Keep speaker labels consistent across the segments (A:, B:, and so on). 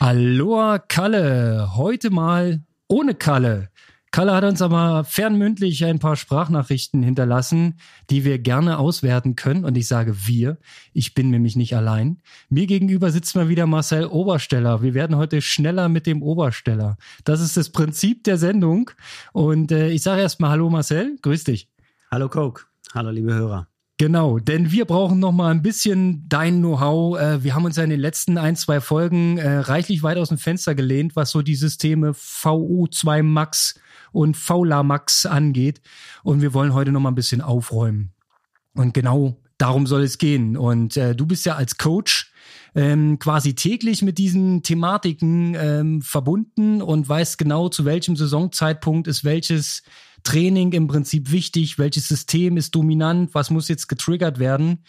A: Aloha Kalle, heute mal ohne Kalle. Kalle hat uns aber fernmündlich ein paar Sprachnachrichten hinterlassen, die wir gerne auswerten können. Und ich sage wir, ich bin nämlich nicht allein. Mir gegenüber sitzt mal wieder Marcel Obersteller. Wir werden heute schneller mit dem Obersteller. Das ist das Prinzip der Sendung. Und äh, ich sage erstmal Hallo Marcel, grüß dich.
B: Hallo Coke, hallo liebe Hörer.
A: Genau, denn wir brauchen noch mal ein bisschen dein Know-how. Äh, wir haben uns ja in den letzten ein, zwei Folgen äh, reichlich weit aus dem Fenster gelehnt, was so die Systeme VU2 Max und VLA Max angeht. Und wir wollen heute noch mal ein bisschen aufräumen. Und genau darum soll es gehen. Und äh, du bist ja als Coach ähm, quasi täglich mit diesen Thematiken ähm, verbunden und weißt genau, zu welchem Saisonzeitpunkt ist welches Training im Prinzip wichtig, welches System ist dominant, was muss jetzt getriggert werden.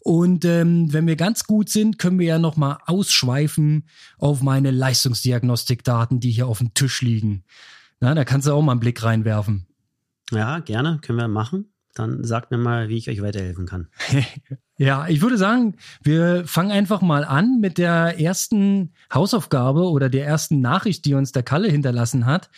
A: Und ähm, wenn wir ganz gut sind, können wir ja noch mal ausschweifen auf meine Leistungsdiagnostikdaten, die hier auf dem Tisch liegen. Na, da kannst du auch mal einen Blick reinwerfen.
B: Ja, gerne, können wir machen. Dann sagt mir mal, wie ich euch weiterhelfen kann.
A: ja, ich würde sagen, wir fangen einfach mal an mit der ersten Hausaufgabe oder der ersten Nachricht, die uns der Kalle hinterlassen hat.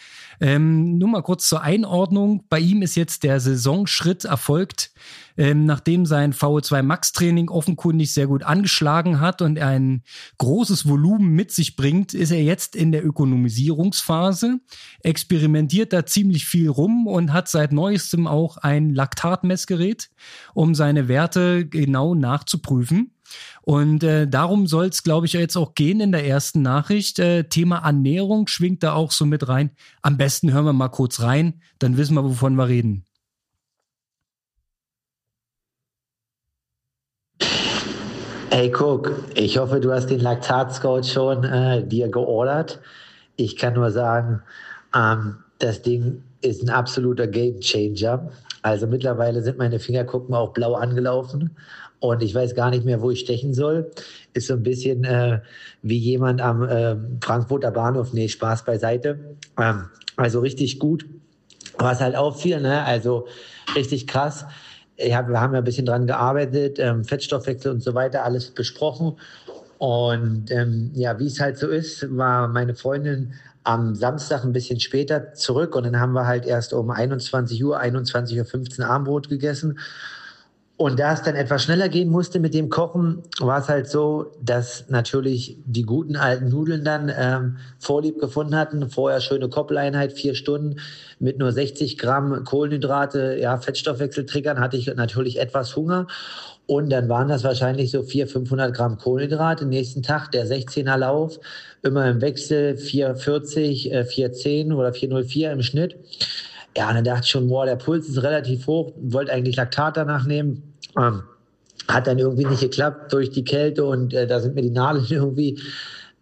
A: Ähm, nur mal kurz zur Einordnung. Bei ihm ist jetzt der Saisonschritt erfolgt, ähm, nachdem sein VO2 Max Training offenkundig sehr gut angeschlagen hat und ein großes Volumen mit sich bringt, ist er jetzt in der Ökonomisierungsphase, experimentiert da ziemlich viel rum und hat seit neuestem auch ein Laktatmessgerät, um seine Werte genau nachzuprüfen. Und äh, darum soll es, glaube ich, jetzt auch gehen in der ersten Nachricht. Äh, Thema Ernährung schwingt da auch so mit rein. Am besten hören wir mal kurz rein, dann wissen wir, wovon wir reden.
C: Hey Cook, ich hoffe, du hast den Laktat-Scout schon äh, dir geordert. Ich kann nur sagen, ähm, das Ding ist ein absoluter Game Changer. Also mittlerweile sind meine Finger, auch blau angelaufen und ich weiß gar nicht mehr, wo ich stechen soll. Ist so ein bisschen äh, wie jemand am äh, Frankfurter Bahnhof. Nee, Spaß beiseite. Ähm, also richtig gut. Was halt auffiel, ne? also richtig krass. Hab, wir haben ja ein bisschen dran gearbeitet, ähm, Fettstoffwechsel und so weiter, alles besprochen. Und ähm, ja, wie es halt so ist, war meine Freundin am Samstag ein bisschen später zurück und dann haben wir halt erst um 21 Uhr, 21.15 Uhr Armbrot gegessen. Und da es dann etwas schneller gehen musste mit dem Kochen, war es halt so, dass natürlich die guten alten Nudeln dann ähm, Vorlieb gefunden hatten. Vorher schöne Koppeleinheit, vier Stunden mit nur 60 Gramm Kohlenhydrate, ja, Fettstoffwechsel triggern, hatte ich natürlich etwas Hunger. Und dann waren das wahrscheinlich so 400, 500 Gramm Kohlenhydrate. Nächsten Tag der 16er Lauf, immer im Wechsel 440, äh, 410 oder 404 im Schnitt. Ja, und dann dachte ich schon, boah, der Puls ist relativ hoch, wollte eigentlich Laktat danach nehmen. Ähm, hat dann irgendwie nicht geklappt durch die Kälte und äh, da sind mir die Nadeln irgendwie,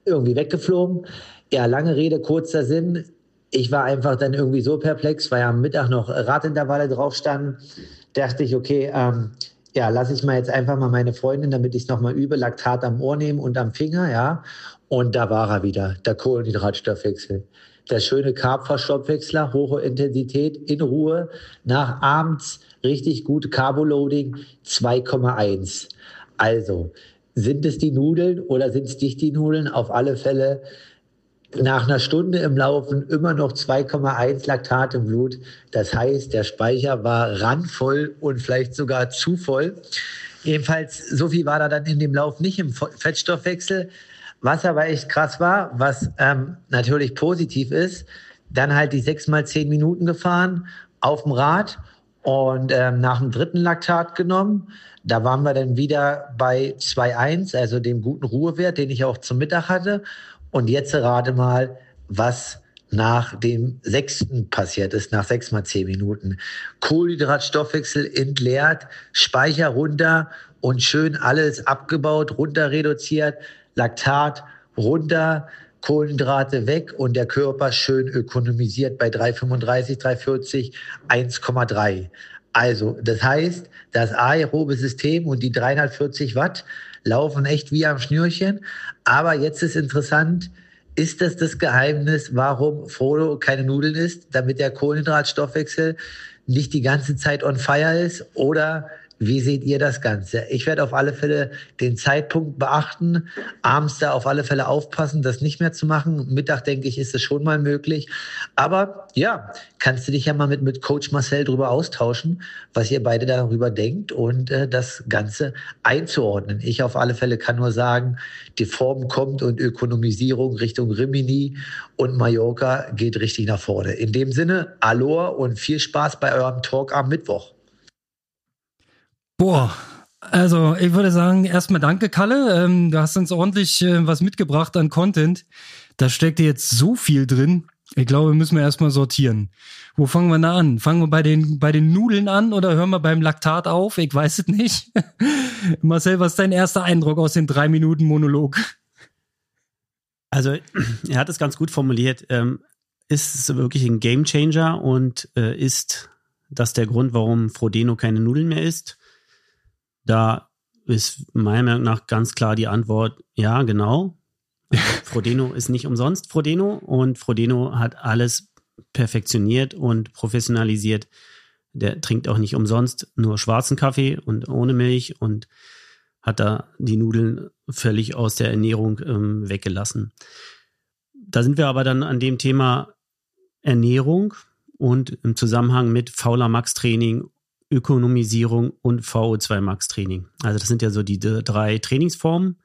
C: irgendwie weggeflogen. Ja, lange Rede, kurzer Sinn. Ich war einfach dann irgendwie so perplex, weil ja am Mittag noch Radintervalle drauf standen. Dachte ich, okay, ähm, ja, lasse ich mal jetzt einfach mal meine Freundin, damit ich es nochmal übe, Laktat am Ohr nehmen und am Finger, ja. Und da war er wieder, der Kohlenhydratstoffwechsel der schöne Carb-Verstoffwechsler, hohe Intensität, in Ruhe, nach abends richtig gut Carboloading 2,1. Also, sind es die Nudeln oder sind es nicht die Nudeln? Auf alle Fälle nach einer Stunde im Laufen immer noch 2,1 Laktat im Blut. Das heißt, der Speicher war randvoll und vielleicht sogar zu voll. Jedenfalls, so viel war da dann in dem Lauf nicht im Fettstoffwechsel. Was aber echt krass war, was ähm, natürlich positiv ist, dann halt die sechs mal zehn Minuten gefahren auf dem Rad und ähm, nach dem dritten Laktat genommen. Da waren wir dann wieder bei 2,1, also dem guten Ruhewert, den ich auch zum Mittag hatte. Und jetzt rate mal, was nach dem sechsten passiert ist, nach sechs mal zehn Minuten. Kohlenhydratstoffwechsel entleert, Speicher runter und schön alles abgebaut, runter reduziert. Laktat runter, Kohlenhydrate weg und der Körper schön ökonomisiert bei 3,35, 3,40, 1,3. Also, das heißt, das aerobe System und die 340 Watt laufen echt wie am Schnürchen. Aber jetzt ist interessant, ist das das Geheimnis, warum Frodo keine Nudeln isst, damit der Kohlenhydratstoffwechsel nicht die ganze Zeit on fire ist? Oder Wie seht ihr das Ganze? Ich werde auf alle Fälle den Zeitpunkt beachten, abends da auf alle Fälle aufpassen, das nicht mehr zu machen. Mittag, denke ich, ist es schon mal möglich. Aber ja, kannst du dich ja mal mit, mit Coach Marcel drüber austauschen, was ihr beide darüber denkt und äh, das Ganze einzuordnen. Ich auf alle Fälle kann nur sagen, die Form kommt und Ökonomisierung Richtung Rimini und Mallorca geht richtig nach vorne. In dem Sinne, Aloha und viel Spaß bei eurem Talk am Mittwoch.
A: Boah, also ich würde sagen, erstmal danke, Kalle. Ähm, du hast uns ordentlich äh, was mitgebracht an Content. Da steckt jetzt so viel drin. Ich glaube, müssen wir erstmal sortieren. Wo fangen wir da an? Fangen wir bei den, bei den Nudeln an oder hören wir beim Laktat auf? Ich weiß es nicht. Marcel, was ist dein erster Eindruck aus dem drei Minuten Monolog?
B: Also, er hat es ganz gut formuliert. Ähm, ist es wirklich ein Gamechanger und äh, ist das der Grund, warum Frodeno keine Nudeln mehr isst? Da ist meiner Meinung nach ganz klar die Antwort, ja, genau. Frodeno ist nicht umsonst Frodeno und Frodeno hat alles perfektioniert und professionalisiert. Der trinkt auch nicht umsonst nur schwarzen Kaffee und ohne Milch und hat da die Nudeln völlig aus der Ernährung ähm, weggelassen. Da sind wir aber dann an dem Thema Ernährung und im Zusammenhang mit fauler Max Training, Ökonomisierung und VO2 Max Training. Also das sind ja so die drei Trainingsformen.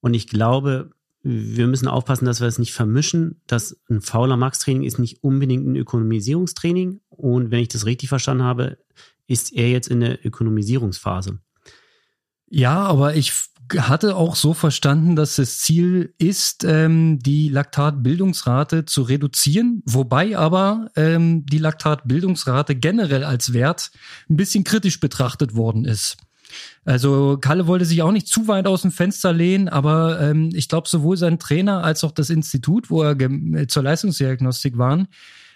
B: Und ich glaube, wir müssen aufpassen, dass wir es nicht vermischen. dass ein fauler Max-Training ist nicht unbedingt ein Ökonomisierungstraining. Und wenn ich das richtig verstanden habe, ist er jetzt in der Ökonomisierungsphase.
A: Ja, aber ich hatte auch so verstanden, dass das Ziel ist, ähm, die Laktatbildungsrate zu reduzieren, wobei aber ähm, die Laktatbildungsrate generell als Wert ein bisschen kritisch betrachtet worden ist. Also Kalle wollte sich auch nicht zu weit aus dem Fenster lehnen, aber ähm, ich glaube, sowohl sein Trainer als auch das Institut, wo er zur Leistungsdiagnostik waren,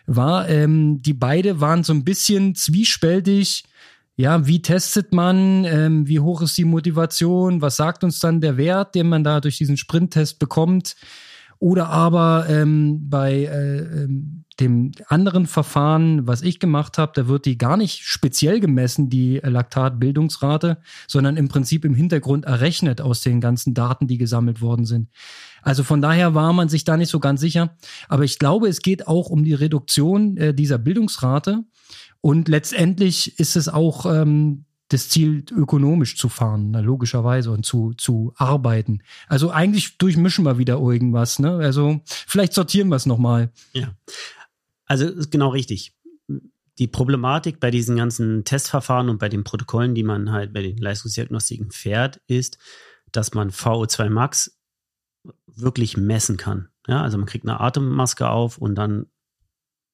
A: war, ähm, die beide waren so ein bisschen zwiespältig. Ja, wie testet man? Ähm, wie hoch ist die Motivation? Was sagt uns dann der Wert, den man da durch diesen Sprinttest bekommt? Oder aber ähm, bei äh, ähm, dem anderen Verfahren, was ich gemacht habe, da wird die gar nicht speziell gemessen, die Laktatbildungsrate, sondern im Prinzip im Hintergrund errechnet aus den ganzen Daten, die gesammelt worden sind. Also von daher war man sich da nicht so ganz sicher. Aber ich glaube, es geht auch um die Reduktion äh, dieser Bildungsrate. Und letztendlich ist es auch ähm, das Ziel, ökonomisch zu fahren, na, logischerweise, und zu, zu arbeiten. Also eigentlich durchmischen wir wieder irgendwas, ne? Also vielleicht sortieren wir es nochmal.
B: Ja. Also ist genau richtig. Die Problematik bei diesen ganzen Testverfahren und bei den Protokollen, die man halt bei den Leistungsdiagnostiken fährt, ist, dass man VO2 Max wirklich messen kann. Ja, also man kriegt eine Atemmaske auf und dann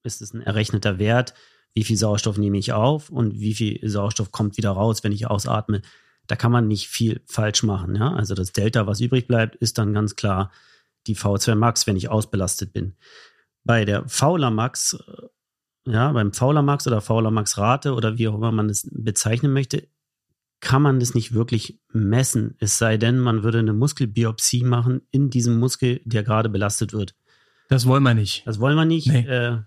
B: ist es ein errechneter Wert, wie viel Sauerstoff nehme ich auf und wie viel Sauerstoff kommt wieder raus, wenn ich ausatme. Da kann man nicht viel falsch machen. Ja? Also das Delta, was übrig bleibt, ist dann ganz klar die V2 Max, wenn ich ausbelastet bin. Bei der Fauler Max, äh, ja, beim Fauler Max oder Fauler Max Rate oder wie auch immer man es bezeichnen möchte, kann man das nicht wirklich messen. Es sei denn, man würde eine Muskelbiopsie machen in diesem Muskel, der gerade belastet wird.
A: Das wollen wir nicht.
B: Das wollen wir nicht. Nee. Äh,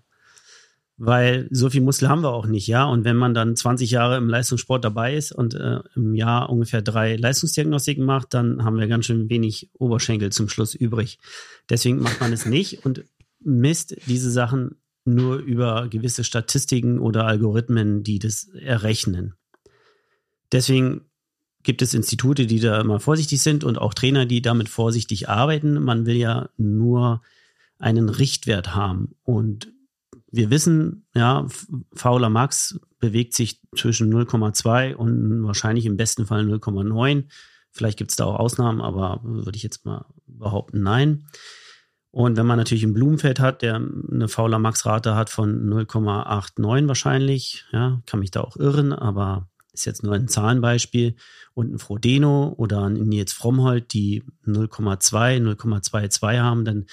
B: weil so viel Muskel haben wir auch nicht, ja. Und wenn man dann 20 Jahre im Leistungssport dabei ist und äh, im Jahr ungefähr drei Leistungsdiagnostiken macht, dann haben wir ganz schön wenig Oberschenkel zum Schluss übrig. Deswegen macht man es nicht und misst diese Sachen nur über gewisse Statistiken oder Algorithmen, die das errechnen. Deswegen gibt es Institute, die da immer vorsichtig sind und auch Trainer, die damit vorsichtig arbeiten. Man will ja nur einen Richtwert haben und wir wissen, ja, fauler Max bewegt sich zwischen 0,2 und wahrscheinlich im besten Fall 0,9. Vielleicht gibt es da auch Ausnahmen, aber würde ich jetzt mal behaupten, nein. Und wenn man natürlich ein Blumenfeld hat, der eine fauler Max-Rate hat von 0,89 wahrscheinlich, ja, kann mich da auch irren, aber ist jetzt nur ein Zahlenbeispiel. Und ein Frodeno oder ein Nils Frommholt, die 0,2, 0,22 haben, dann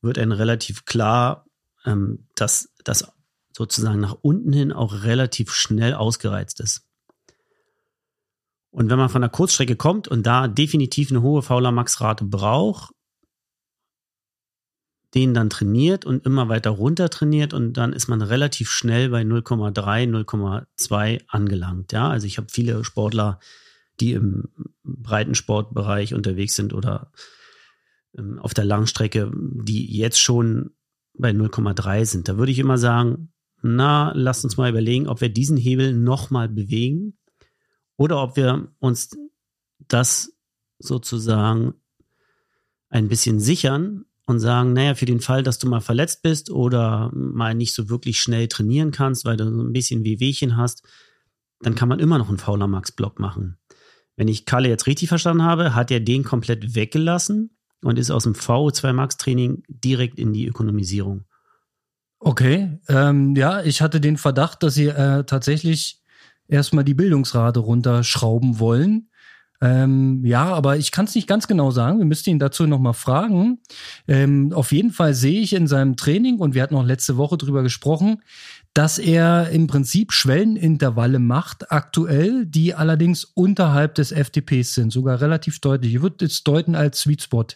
B: wird ein relativ klar ähm, dass das sozusagen nach unten hin auch relativ schnell ausgereizt ist. Und wenn man von der Kurzstrecke kommt und da definitiv eine hohe Fauler Max Rate braucht, den dann trainiert und immer weiter runter trainiert und dann ist man relativ schnell bei 0,3, 0,2 angelangt. Ja, also ich habe viele Sportler, die im Breitensportbereich unterwegs sind oder ähm, auf der Langstrecke, die jetzt schon bei 0,3 sind. Da würde ich immer sagen, na, lasst uns mal überlegen, ob wir diesen Hebel nochmal bewegen oder ob wir uns das sozusagen ein bisschen sichern und sagen, naja, für den Fall, dass du mal verletzt bist oder mal nicht so wirklich schnell trainieren kannst, weil du so ein bisschen Wehwehchen hast, dann kann man immer noch einen fauler Max-Block machen. Wenn ich Kalle jetzt richtig verstanden habe, hat er den komplett weggelassen und ist aus dem VO2 Max Training direkt in die Ökonomisierung.
A: Okay, ähm, ja, ich hatte den Verdacht, dass sie äh, tatsächlich erstmal die Bildungsrate runterschrauben wollen. Ähm, ja, aber ich kann es nicht ganz genau sagen. Wir müssten ihn dazu nochmal fragen. Ähm, auf jeden Fall sehe ich in seinem Training, und wir hatten auch letzte Woche drüber gesprochen, dass er im Prinzip Schwellenintervalle macht, aktuell, die allerdings unterhalb des FTPs sind, sogar relativ deutlich. Ich würde es deuten als Sweet Spot.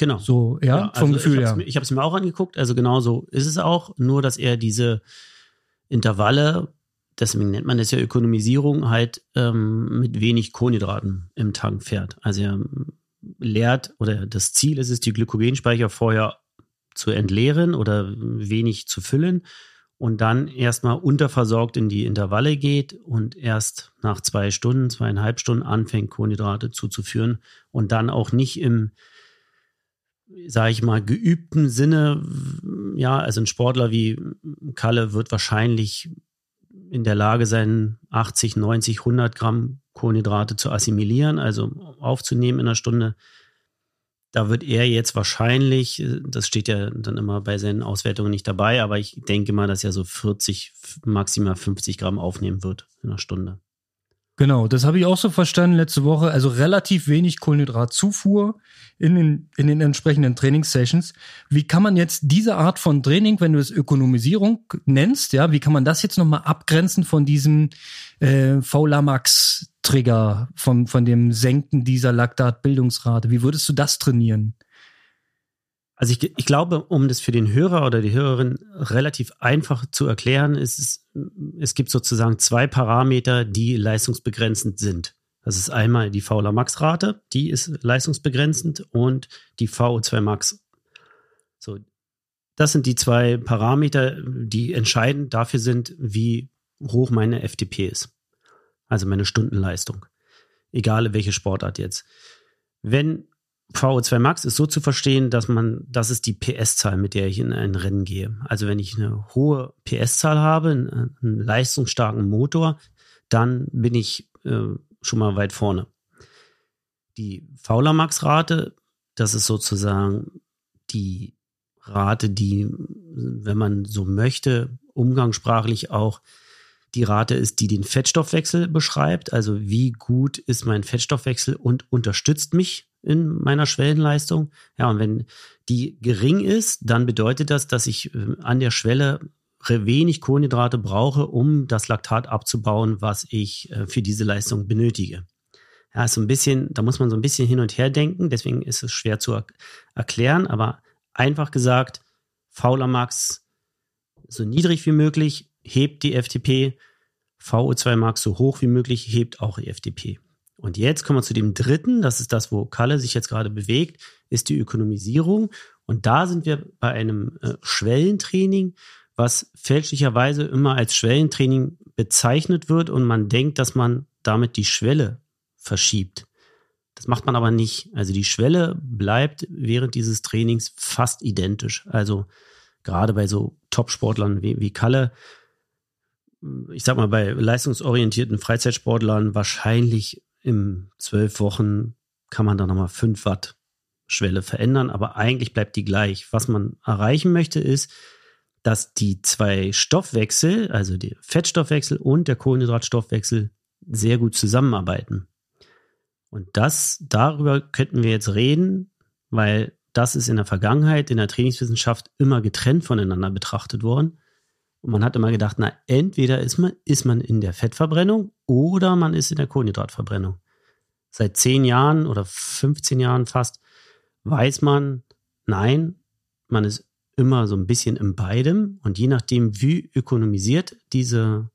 B: Genau.
A: So, ja, ja
B: vom also Gefühl her. Ja. Ich habe es mir auch angeguckt, also genau so ist es auch, nur dass er diese Intervalle, deswegen nennt man das ja Ökonomisierung, halt ähm, mit wenig Kohlenhydraten im Tank fährt. Also er leert oder das Ziel ist es, die Glykogenspeicher vorher zu entleeren oder wenig zu füllen und dann erstmal unterversorgt in die Intervalle geht und erst nach zwei Stunden, zweieinhalb Stunden anfängt, Kohlenhydrate zuzuführen und dann auch nicht im, sage ich mal, geübten Sinne, ja, also ein Sportler wie Kalle wird wahrscheinlich in der Lage sein, 80, 90, 100 Gramm Kohlenhydrate zu assimilieren, also aufzunehmen in einer Stunde. Da wird er jetzt wahrscheinlich, äh, das steht ja dann immer bei seinen Auswertungen nicht dabei, aber ich denke mal, dass er so 40, maximal 50 Gramm aufnehmen wird in einer Stunde.
A: Genau, das habe ich auch so verstanden letzte Woche. Also relativ wenig Kohlenhydratzufuhr in den, in den entsprechenden Trainingssessions. Wie kann man jetzt diese Art von Training, wenn du es Ökonomisierung nennst, ja, wie kann man das jetzt nochmal abgrenzen von diesem äh, VLAMAX-Trigger, von, von dem Senken dieser Laktatbildungsrate? Wie würdest du das trainieren?
B: Also ich, ich glaube, um das für den Hörer oder die Hörerin relativ einfach zu erklären, ist es, es gibt sozusagen zwei Parameter, die leistungsbegrenzend sind. Das ist einmal die Fauler Max Rate, die ist leistungsbegrenzend und die VO2 Max. So, das sind die zwei Parameter, die entscheidend dafür sind, wie hoch meine FTP ist. Also meine Stundenleistung. Egal welche Sportart jetzt. Wenn VO2 Max ist so zu verstehen, dass man, das ist die PS-Zahl, mit der ich in ein Rennen gehe. Also wenn ich eine hohe PS-Zahl habe, einen, leistungsstarken Motor, dann bin ich äh, schon mal weit vorne. Die Fauler Max-Rate, das ist sozusagen die Rate, die, wenn man so möchte, umgangssprachlich auch die Rate ist, die den Fettstoffwechsel beschreibt. Also wie gut ist mein Fettstoffwechsel und unterstützt mich in meiner Schwellenleistung. Ja, und wenn die gering ist, dann bedeutet das, dass ich äh, an der Schwelle wenig Kohlenhydrate brauche, um das Laktat abzubauen, was ich äh, für diese Leistung benötige. Ja, ist so ein bisschen, da muss man so ein bisschen hin und her denken, deswegen ist es schwer zu er erklären, aber einfach gesagt, fauler Max so niedrig wie möglich, hebt die FTP, VO2 Max so hoch wie möglich, hebt auch die FTP. Und jetzt kommen wir zu dem dritten, das ist das, wo Kalle sich jetzt gerade bewegt, ist die Ökonomisierung. Und da sind wir bei einem äh, Schwellentraining, was fälschlicherweise immer als Schwellentraining bezeichnet wird und man denkt, dass man damit die Schwelle verschiebt. Das macht man aber nicht. Also die Schwelle bleibt während dieses Trainings fast identisch. Also gerade bei so Top-Sportlern wie, wie Kalle, ich sag mal, bei leistungsorientierten Freizeitsportlern wahrscheinlich im zwölf Wochen kann man da nochmal fünf Watt Schwelle verändern, aber eigentlich bleibt die gleich. Was man erreichen möchte, ist, dass die zwei Stoffwechsel, also der Fettstoffwechsel und der Kohlenhydratstoffwechsel, sehr gut zusammenarbeiten. Und das, darüber könnten wir jetzt reden, weil das ist in der Vergangenheit in der Trainingswissenschaft immer getrennt voneinander betrachtet worden. Und man hat immer gedacht, na, entweder ist man, ist man in der Fettverbrennung oder man ist in der Kohlenhydratverbrennung. Seit zehn Jahren oder 15 Jahren fast weiß man, nein, man ist immer so ein bisschen in beidem und je nachdem, wie ökonomisiert diese,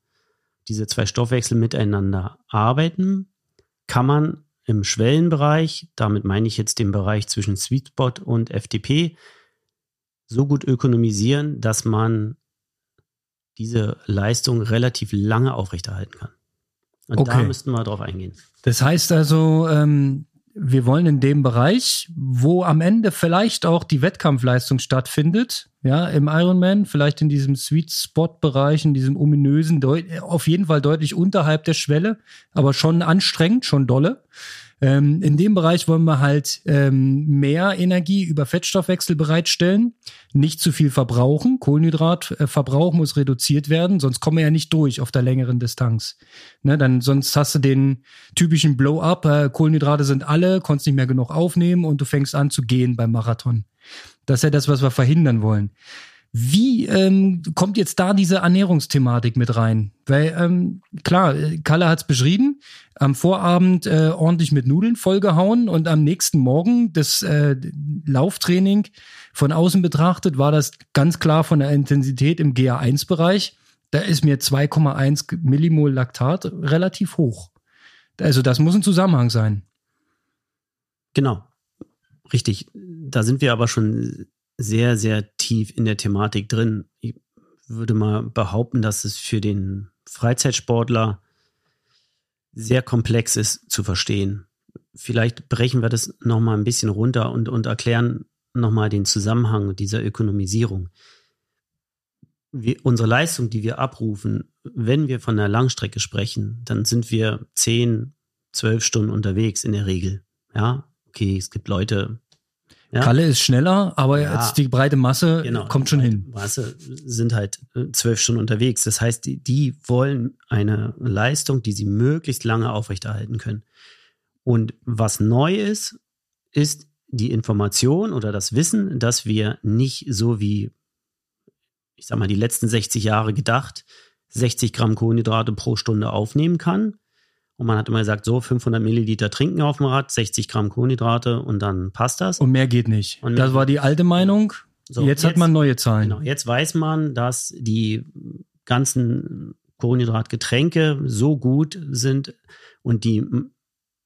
B: diese zwei Stoffwechsel miteinander arbeiten, kann man im Schwellenbereich, damit meine ich jetzt den Bereich zwischen Sweet Spot und FDP, so gut ökonomisieren, dass man diese Leistung relativ lange aufrechterhalten kann. Und okay. da müssten wir drauf eingehen.
A: Das heißt also, ähm, wir wollen in dem Bereich, wo am Ende vielleicht auch die Wettkampfleistung stattfindet, ja, im Ironman, vielleicht in diesem Sweet Spot Bereich, in diesem ominösen, auf jeden Fall deutlich unterhalb der Schwelle, aber schon anstrengend, schon dolle. Ähm, in dem Bereich wollen wir halt ähm, mehr Energie über Fettstoffwechsel bereitstellen, nicht zu viel verbrauchen. Kohlenhydratverbrauch äh, muss reduziert werden, sonst kommen wir ja nicht durch auf der längeren Distanz. Ne, dann sonst hast du den typischen Blow-up. Äh, Kohlenhydrate sind alle, konntest nicht mehr genug aufnehmen und du fängst an zu gehen beim Marathon. Das ist ja das, was wir verhindern wollen. Wie ähm, kommt jetzt da diese Ernährungsthematik mit rein? Weil ähm, klar, Kalle hat es beschrieben, am Vorabend äh, ordentlich mit Nudeln vollgehauen und am nächsten Morgen das äh, Lauftraining von außen betrachtet war das ganz klar von der Intensität im GA1-Bereich. Da ist mir 2,1 Millimol Laktat relativ hoch. Also das muss ein Zusammenhang sein.
B: Genau, richtig. Da sind wir aber schon sehr, sehr tief in der Thematik drin. Ich würde mal behaupten, dass es für den Freizeitsportler sehr komplex ist zu verstehen. Vielleicht brechen wir das nochmal ein bisschen runter und, und erklären nochmal den Zusammenhang dieser Ökonomisierung. Wir, unsere Leistung, die wir abrufen, wenn wir von der Langstrecke sprechen, dann sind wir zehn, zwölf Stunden unterwegs in der Regel. Ja, okay, es gibt Leute,
A: ja? Kalle ist schneller, aber ja, die breite Masse genau, kommt schon hin.
B: Masse sind halt äh, zwölf Stunden unterwegs. Das heißt, die, die wollen eine Leistung, die sie möglichst lange aufrechterhalten können. Und was neu ist, ist die Information oder das Wissen, dass wir nicht so wie, ich sag mal, die letzten 60 Jahre gedacht, 60 Gramm Kohlenhydrate pro Stunde aufnehmen kann, und man hat immer gesagt, so 500 Milliliter trinken auf dem Rad, 60 Gramm Kohlenhydrate und dann passt das.
A: Und mehr geht nicht. Und das war die alte Meinung. So, jetzt, jetzt, hat man neue Zahlen. Genau,
B: jetzt weiß man, dass die ganzen Kohlenhydratgetränke so gut sind und die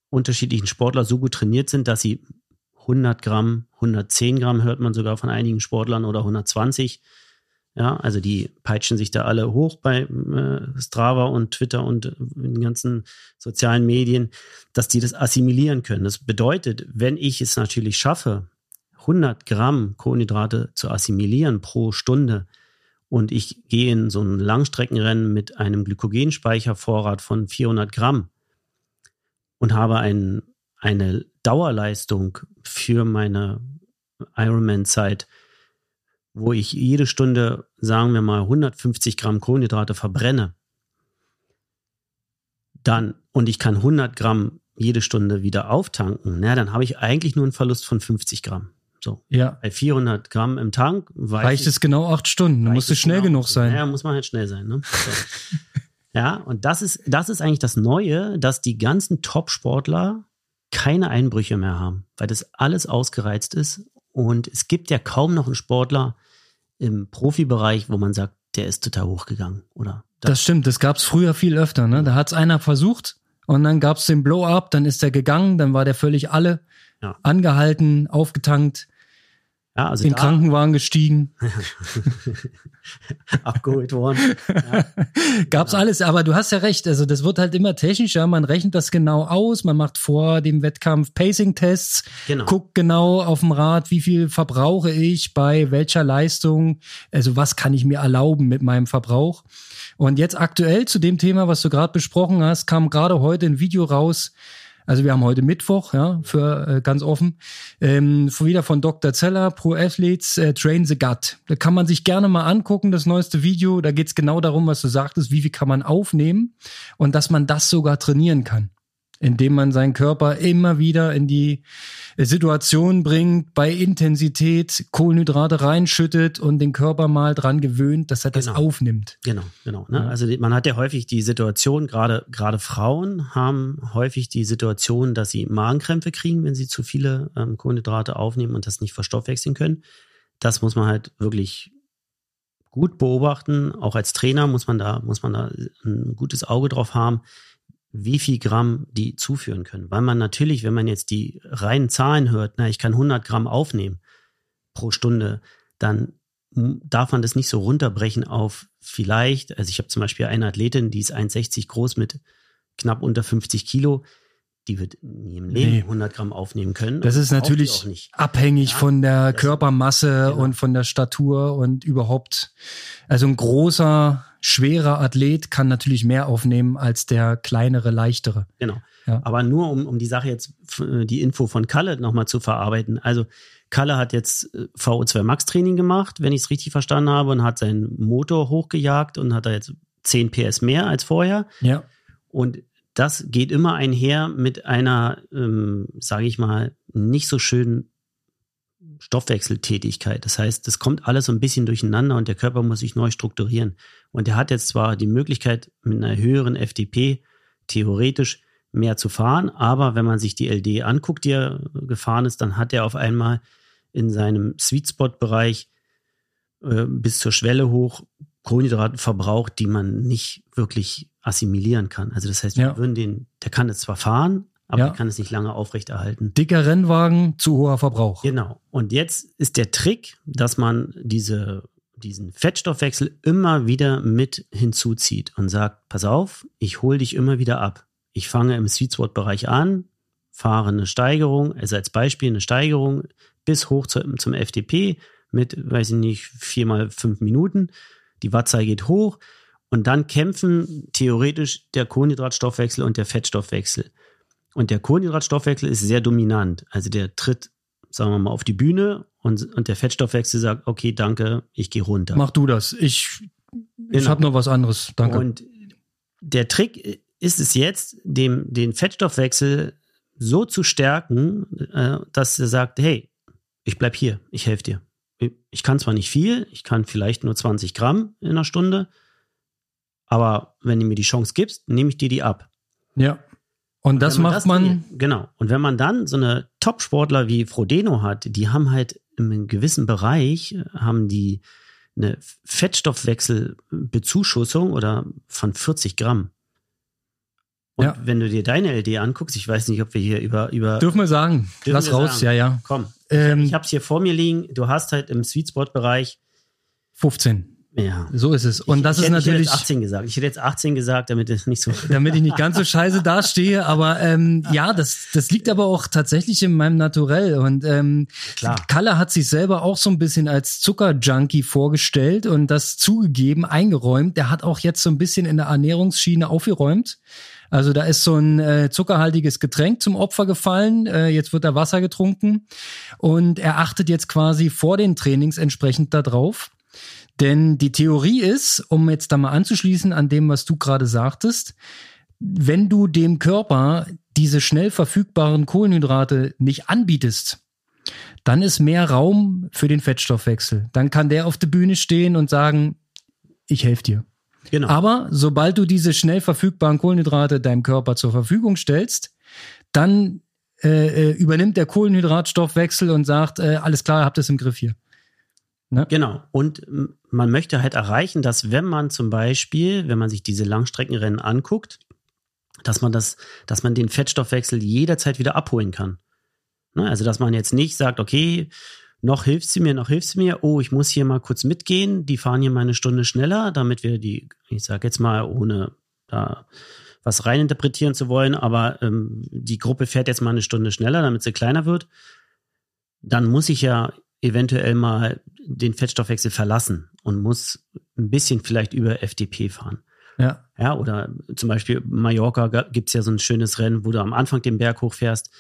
B: unterschiedlichen Sportler so gut trainiert sind, dass sie 100 Gramm, 110 Gramm hört man sogar von einigen Sportlern oder 120 ja, also die peitschen sich da alle hoch bei äh, Strava und Twitter und den ganzen sozialen Medien, dass die das assimilieren können. Das bedeutet, wenn ich es natürlich schaffe, 100 Gramm Kohlenhydrate zu assimilieren pro Stunde und ich gehe in so ein Langstreckenrennen mit einem Glykogenspeichervorrat von 400 Gramm und habe ein, eine Dauerleistung für meine Ironman-Zeit wo ich jede Stunde, sagen wir mal, 150 Gramm Kohlenhydrate verbrenne, dann, und ich kann 100 Gramm jede Stunde wieder auftanken, na, dann habe ich eigentlich nur einen Verlust von 50 Gramm. So.
A: Ja.
B: Bei 400 Gramm im Tank
A: reicht es genau acht Stunden. Du musst schnell genau, genug sein.
B: Ja, muss man halt schnell sein. Ne? So. ja, und das ist, das ist eigentlich das Neue, dass die ganzen Top-Sportler keine Einbrüche mehr haben, weil das alles ausgereizt ist und es gibt ja kaum noch einen Sportler im Profibereich, wo man sagt, der ist total hochgegangen, oder?
A: Das, das stimmt, das gab es früher viel öfter. Ne? Da hat es einer versucht und dann gab es den Blow-up, dann ist er gegangen, dann war der völlig alle ja. angehalten, aufgetankt. Ja, also in den Krankenwagen gestiegen.
B: Abgeholt worden. Ja.
A: Gab's ja. alles, aber du hast ja recht. Also das wird halt immer technischer. Man rechnet das genau aus. Man macht vor dem Wettkampf Pacing-Tests. Genau. Guckt genau auf dem Rad, wie viel verbrauche ich bei welcher Leistung. Also was kann ich mir erlauben mit meinem Verbrauch. Und jetzt aktuell zu dem Thema, was du gerade besprochen hast, kam gerade heute ein Video raus also wir haben heute Mittwoch, ja, für äh, ganz offen. Ähm, wieder von Dr. Zeller, Pro Athletes, äh, Train the Gut. Da kann man sich gerne mal angucken, das neueste Video. Da geht's genau darum, was du sagtest, wie viel kann man aufnehmen und dass man das sogar trainieren kann indem man seinen Körper immer wieder in die Situation bringt, bei Intensität Kohlenhydrate reinschüttet und den Körper mal dran gewöhnt, dass er genau. das aufnimmt.
B: Genau, genau. Ne? Also man hat ja häufig die Situation, gerade gerade Frauen haben häufig die Situation, dass sie Magenkrämpfe kriegen, wenn sie zu viele ähm, Kohlenhydrate aufnehmen und das nicht verstoffwechseln können. das muss man halt wirklich gut beobachten. Auch als Trainer muss man da, muss man da ein gutes Auge drauf haben, wie viel Gramm die zuführen können. Weil man natürlich, wenn man jetzt die reinen Zahlen hört, na, ich kann 100 Gramm aufnehmen pro Stunde, dann darf man das nicht so runterbrechen auf vielleicht, also ich habe zum Beispiel eine Athletin, die ist 1,60 groß mit knapp unter 50 Kilo, die wird nie im Leben nee. 100 Gramm aufnehmen können.
A: Das ist natürlich abhängig ja, von der Körpermasse genau. und von der Statur und überhaupt. Also ein großer, schwerer Athlet kann natürlich mehr aufnehmen als der kleinere, leichtere.
B: Genau. Ja. Aber nur um, um die Sache jetzt, die Info von Kalle nochmal zu verarbeiten. Also Kalle hat jetzt äh, VO2 Max Training gemacht, wenn ich es richtig verstanden habe, und hat seinen Motor hochgejagt und hat da jetzt 10 PS mehr als vorher.
A: Ja.
B: Und das geht immer einher mit einer, ähm, sage ich mal, nicht so schönen Stoffwechseltätigkeit. Das heißt, das kommt alles so ein bisschen durcheinander und der Körper muss sich neu strukturieren. Und er hat jetzt zwar die Möglichkeit, mit einer höheren FDP theoretisch mehr zu fahren, aber wenn man sich die LD anguckt, die er gefahren ist, dann hat er auf einmal in seinem Sweet Spot Bereich äh, bis zur Schwelle hoch Kohlenhydrate verbraucht, die man nicht wirklich assimilieren kann. Also das heißt, wir würden den, der kann es zwar fahren, aber ja. kann es nicht lange aufrechterhalten.
A: Dicker Rennwagen, zu hoher Verbrauch.
B: Genau. Und jetzt ist der Trick, dass man diese, diesen Fettstoffwechsel immer wieder mit hinzuzieht und sagt, pass auf, ich hole dich immer wieder ab. Ich fange im Sweet Spot Bereich an, fahre eine Steigerung, also als Beispiel eine Steigerung bis hoch zu, zum FDP mit, weiß ich nicht, vier mal fünf Minuten. Die Wattzahl geht hoch und dann kämpfen theoretisch der Kohlenhydratstoffwechsel und der Fettstoffwechsel. Und der Kohlenhydratstoffwechsel ist sehr dominant. Also der tritt, sagen wir mal, auf die Bühne und, und der Fettstoffwechsel sagt, okay, danke, ich gehe runter.
A: Mach du das. Ich, ich genau. habe noch was anderes. Danke.
B: Und der Trick ist es jetzt, dem, den Fettstoffwechsel so zu stärken, äh, dass er sagt, hey, ich bleib hier, ich helfe dir. Ich kann zwar nicht viel, ich kann vielleicht nur 20 Gramm in einer Stunde, aber wenn du mir die Chance gibst, nehme ich dir die ab.
A: Ja. Und, das man macht das man.
B: Genau. Und wenn man dann so eine Top-Sportler wie Frodeno hat, die haben halt im gewissen Bereich, haben die eine Fettstoffwechselbezuschussung oder von 40 Gramm. Und ja. wenn du dir deine LD anguckst, ich weiß nicht, ob wir hier über. über
A: dürfen wir sagen. Dürfen Lass wir raus, sagen. ja, ja.
B: Komm. Ähm, ich habe es hier vor mir liegen. Du hast halt im Sweet Spot Bereich
A: 15.
B: Ja.
A: So ist es. Und
B: ich,
A: das
B: ich
A: ist
B: hätte,
A: natürlich.
B: Ich hätte jetzt 18 gesagt. Ich hätte jetzt 18 gesagt, damit es nicht so.
A: damit ich nicht ganz so scheiße dastehe. Aber ähm, ja, das, das liegt aber auch tatsächlich in meinem Naturell. Und ähm, Klar. Kalle hat sich selber auch so ein bisschen als Zuckerjunkie vorgestellt und das zugegeben, eingeräumt. Der hat auch jetzt so ein bisschen in der Ernährungsschiene aufgeräumt. Also da ist so ein äh, zuckerhaltiges Getränk zum Opfer gefallen. Äh, jetzt wird da Wasser getrunken und er achtet jetzt quasi vor den Trainings entsprechend darauf. Denn die Theorie ist, um jetzt da mal anzuschließen an dem, was du gerade sagtest, wenn du dem Körper diese schnell verfügbaren Kohlenhydrate nicht anbietest, dann ist mehr Raum für den Fettstoffwechsel. Dann kann der auf der Bühne stehen und sagen, ich helfe dir. Genau. Aber sobald du diese schnell verfügbaren Kohlenhydrate deinem Körper zur Verfügung stellst, dann äh, äh übernimmt der Kohlenhydratstoffwechsel und sagt, äh, alles klar, ihr habt es im Griff hier.
B: Ne? Genau. Und man möchte halt erreichen, dass wenn man zum Beispiel, wenn man sich diese Langstreckenrennen anguckt, dass man das, dass man den Fettstoffwechsel jederzeit wieder abholen kann. Ne? Also, dass man jetzt nicht sagt, okay, noch hilft sie mir, noch hilft sie mir, oh, ich muss hier mal kurz mitgehen, die fahren hier mal eine Stunde schneller, damit wir die, ich sag jetzt mal, ohne da was reininterpretieren zu wollen, aber ähm, die Gruppe fährt jetzt mal eine Stunde schneller, damit sie kleiner wird, dann muss ich ja eventuell mal den Fettstoffwechsel verlassen und muss ein bisschen vielleicht über FDP fahren.
A: Ja.
B: Ja, oder zum Beispiel Mallorca gibt's ja so ein schönes Rennen, wo du am Anfang den Berg hochfährst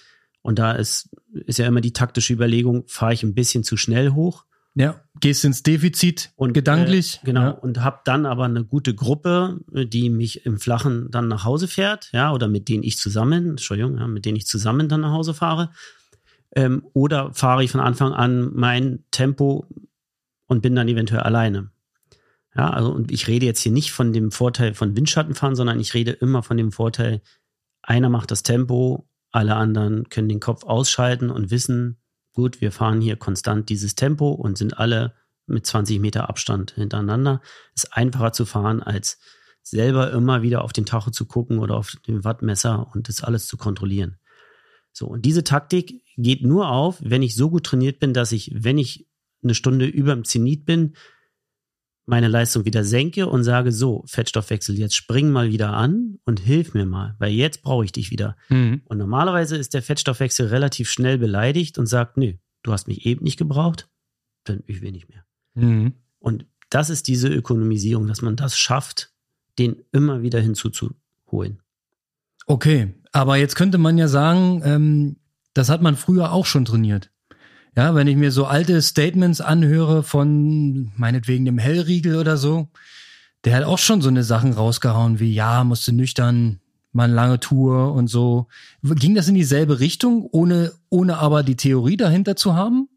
B: und da ist, ist ja immer die taktische Überlegung, fahre ich ein bisschen zu schnell hoch.
A: Ja, gehst ins Defizit und gedanklich.
B: Äh, genau,
A: ja.
B: und hab dann aber eine gute Gruppe, die mich im Flachen dann nach Hause fährt, ja, oder mit denen ich zusammen, Entschuldigung, ja, mit denen ich zusammen dann nach Hause fahre. Ähm, oder fahre ich von Anfang an mein Tempo und bin dann eventuell alleine. Ja, also und ich rede jetzt hier nicht von dem Vorteil von Windschattenfahren, sondern ich rede immer von dem Vorteil, einer macht das Tempo alle anderen können den Kopf ausschalten und wissen, gut, wir fahren hier konstant dieses Tempo und sind alle mit 20 Meter Abstand hintereinander. Ist einfacher zu fahren, als selber immer wieder auf den Tacho zu gucken oder auf dem Wattmesser und das alles zu kontrollieren. So, und diese Taktik geht nur auf, wenn ich so gut trainiert bin, dass ich, wenn ich eine Stunde über dem Zenit bin, meine Leistung wieder senke und sage, so, Fettstoffwechsel, jetzt spring mal wieder an und hilf mir mal, weil jetzt brauche ich dich wieder. Mhm. Und normalerweise ist der Fettstoffwechsel relativ schnell beleidigt und sagt, nö, du hast mich eben nicht gebraucht, dann ich will nicht mehr. Mhm. Und das ist diese Ökonomisierung, dass man das schafft, den immer wieder hinzuzuholen.
A: Okay, aber jetzt könnte man ja sagen, ähm, das hat man früher auch schon trainiert. Ja, wenn ich mir so alte Statements anhöre von meinetwegen dem Hellriegel oder so, der hat auch schon so eine Sachen rausgehauen wie, ja, musste nüchtern, mal eine lange Tour und so. Ging das in dieselbe Richtung, ohne, ohne aber die Theorie dahinter zu haben?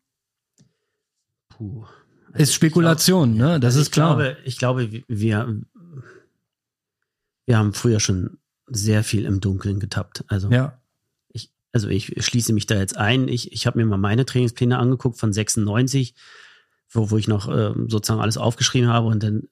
A: Puh. Also ist Spekulation, glaub, ne? Das also ist klar.
B: Glaube, ich glaube, wir, wir haben früher schon sehr viel im Dunkeln getappt. Also ja also ich schließe mich da jetzt ein. Ich, ich habe mir mal meine Trainingspläne angeguckt von 96, wo, wo ich noch äh, sozusagen alles aufgeschrieben habe und dann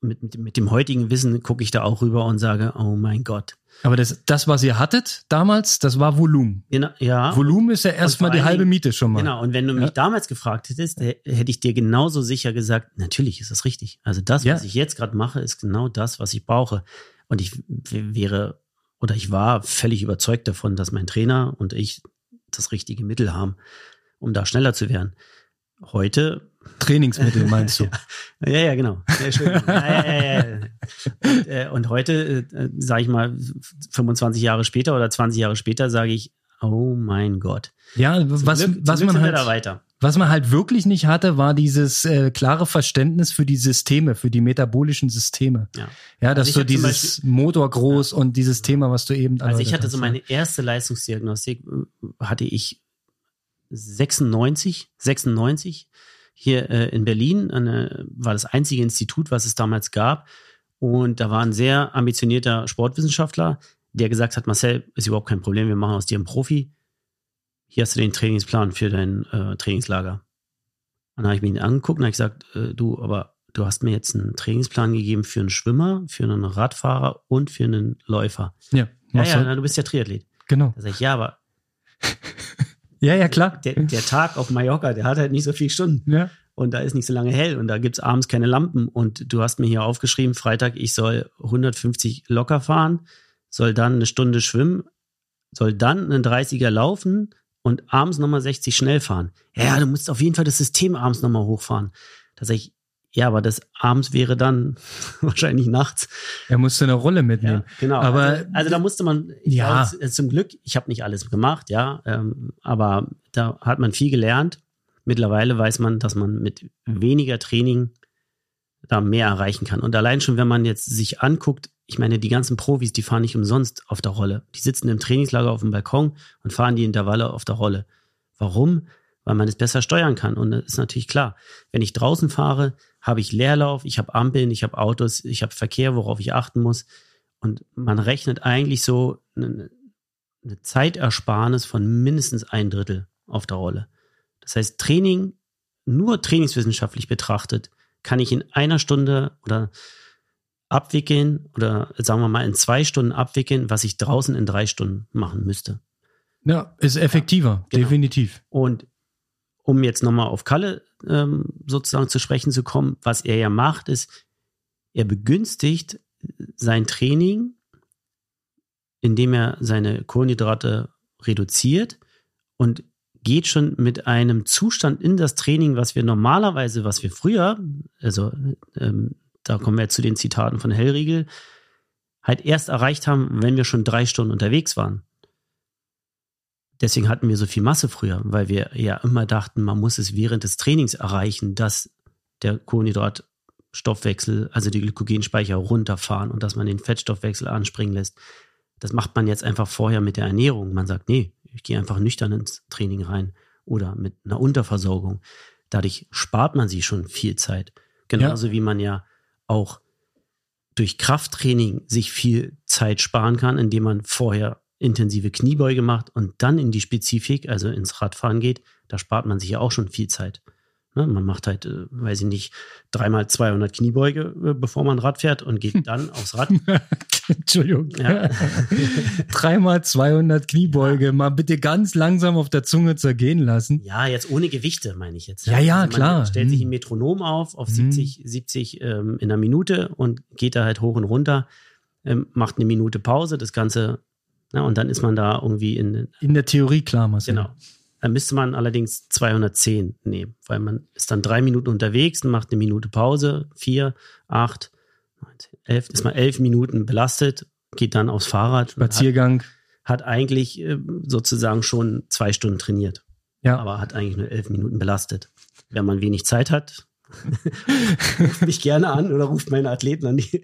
B: mit, mit, mit dem heutigen Wissen gucke ich da auch rüber und sage, oh mein Gott.
A: Aber das, das, was ihr hattet damals, das war Volumen.
B: Genau, ja.
A: Volumen ist ja erstmal die halbe Miete schon mal.
B: Genau, und wenn du mich ja. damals gefragt hättest, hätte ich dir genauso sicher gesagt, natürlich ist das richtig. Also das, ja. was ich jetzt gerade mache, ist genau das, was ich brauche. Und ich wäre oder ich war völlig überzeugt davon, dass mein Trainer und ich das richtige Mittel haben, um da schneller zu werden. Heute
A: Trainingsmittel meinst du?
B: ja, ja, genau. Ja, ja, ja, und, äh, und, heute, äh, sage ich mal, 25 Jahre später oder 20 Jahre später, sage ich, oh mein Gott.
A: Ja, was, Glück, was man halt, weiter. Was man halt wirklich nicht hatte, war dieses äh, klare Verständnis für die Systeme, für die metabolischen Systeme. Ja, ja dass also du dieses Beispiel, Motor groß ja. und dieses Thema, was du eben.
B: Also ich hatte hast, so meine erste Leistungsdiagnostik, äh, hatte ich 96, 96 hier äh, in Berlin, eine, war das einzige Institut, was es damals gab. Und da war ein sehr ambitionierter Sportwissenschaftler, der gesagt hat, Marcel, ist überhaupt kein Problem, wir machen aus dir einen Profi hier hast du den Trainingsplan für dein äh, Trainingslager. Und dann habe ich mir ihn angeguckt und habe gesagt, äh, du, aber du hast mir jetzt einen Trainingsplan gegeben für einen Schwimmer, für einen Radfahrer und für einen Läufer. Ja, ja, ja na, du bist ja Triathlet.
A: Genau.
B: Da sage ich, ja, aber
A: ja, ja, klar.
B: Der, der, Tag auf Mallorca, der hat halt nicht so viele Stunden. Ja. Und da ist nicht so lange hell und da gibt es abends keine Lampen. Und du hast mir hier aufgeschrieben, Freitag, ich soll 150 locker fahren, soll dann eine Stunde schwimmen, soll dann einen 30er laufen, und abends nochmal 60 schnell fahren. Ja, du musst auf jeden Fall das System abends nochmal hochfahren. Da sage ich, ja, aber das abends wäre dann wahrscheinlich nachts.
A: Er musste eine Rolle mitnehmen.
B: Ja, genau. Aber also, also, da musste man, ja, glaube, zum Glück, ich habe nicht alles gemacht, ja, ähm, aber da hat man viel gelernt. Mittlerweile weiß man, dass man mit weniger Training da mehr erreichen kann. Und allein schon, wenn man jetzt sich anguckt, ich meine, die ganzen Profis, die fahren nicht umsonst auf der Rolle. Die sitzen im Trainingslager auf dem Balkon und fahren die Intervalle auf der Rolle. Warum? Weil man es besser steuern kann. Und das ist natürlich klar. Wenn ich draußen fahre, habe ich Leerlauf, ich habe Ampeln, ich habe Autos, ich habe Verkehr, worauf ich achten muss. Und man rechnet eigentlich so eine, eine Zeitersparnis von mindestens ein Drittel auf der Rolle. Das heißt, Training, nur trainingswissenschaftlich betrachtet, kann ich in einer Stunde oder abwickeln oder sagen wir mal in zwei Stunden abwickeln, was ich draußen in drei Stunden machen müsste.
A: Ja, ist effektiver, ja, genau. definitiv.
B: Und um jetzt nochmal auf Kalle ähm, sozusagen zu sprechen zu kommen, was er ja macht, ist, er begünstigt sein Training, indem er seine Kohlenhydrate reduziert und geht schon mit einem Zustand in das Training, was wir normalerweise, was wir früher, also ähm, da kommen wir jetzt zu den Zitaten von Hellriegel, halt erst erreicht haben, wenn wir schon drei Stunden unterwegs waren. Deswegen hatten wir so viel Masse früher, weil wir ja immer dachten, man muss es während des Trainings erreichen, dass der Kohlenhydratstoffwechsel, also die Glykogenspeicher runterfahren und dass man den Fettstoffwechsel anspringen lässt. Das macht man jetzt einfach vorher mit der Ernährung. Man sagt, nee, ich gehe einfach nüchtern ins Training rein oder mit einer Unterversorgung. Dadurch spart man sich schon viel Zeit. Genauso ja. wie man ja auch durch Krafttraining sich viel Zeit sparen kann, indem man vorher intensive Kniebeuge macht und dann in die Spezifik, also ins Radfahren geht, da spart man sich ja auch schon viel Zeit. Ne? Man macht halt, äh, weiß ich nicht, dreimal 200 Kniebeuge, äh, bevor man Rad fährt und geht dann aufs Rad.
A: Entschuldigung. Ja. dreimal 200 Kniebeuge, ja. mal bitte ganz langsam auf der Zunge zergehen lassen.
B: Ja, jetzt ohne Gewichte, meine ich jetzt.
A: Ja, ja, also klar.
B: stellt sich hm. ein Metronom auf, auf 70, hm. 70 ähm, in einer Minute und geht da halt hoch und runter, ähm, macht eine Minute Pause, das Ganze, na, und dann ist man da irgendwie in.
A: In der Theorie klar,
B: Marcel. Genau. Dann müsste man allerdings 210 nehmen, weil man ist dann drei Minuten unterwegs und macht eine Minute Pause, vier, acht, elf, ist mal elf Minuten belastet, geht dann aufs Fahrrad.
A: Spaziergang.
B: Hat, hat eigentlich äh, sozusagen schon zwei Stunden trainiert. Ja. Aber hat eigentlich nur elf Minuten belastet. Wenn man wenig Zeit hat, ruft mich gerne an oder ruft meine Athleten an, die,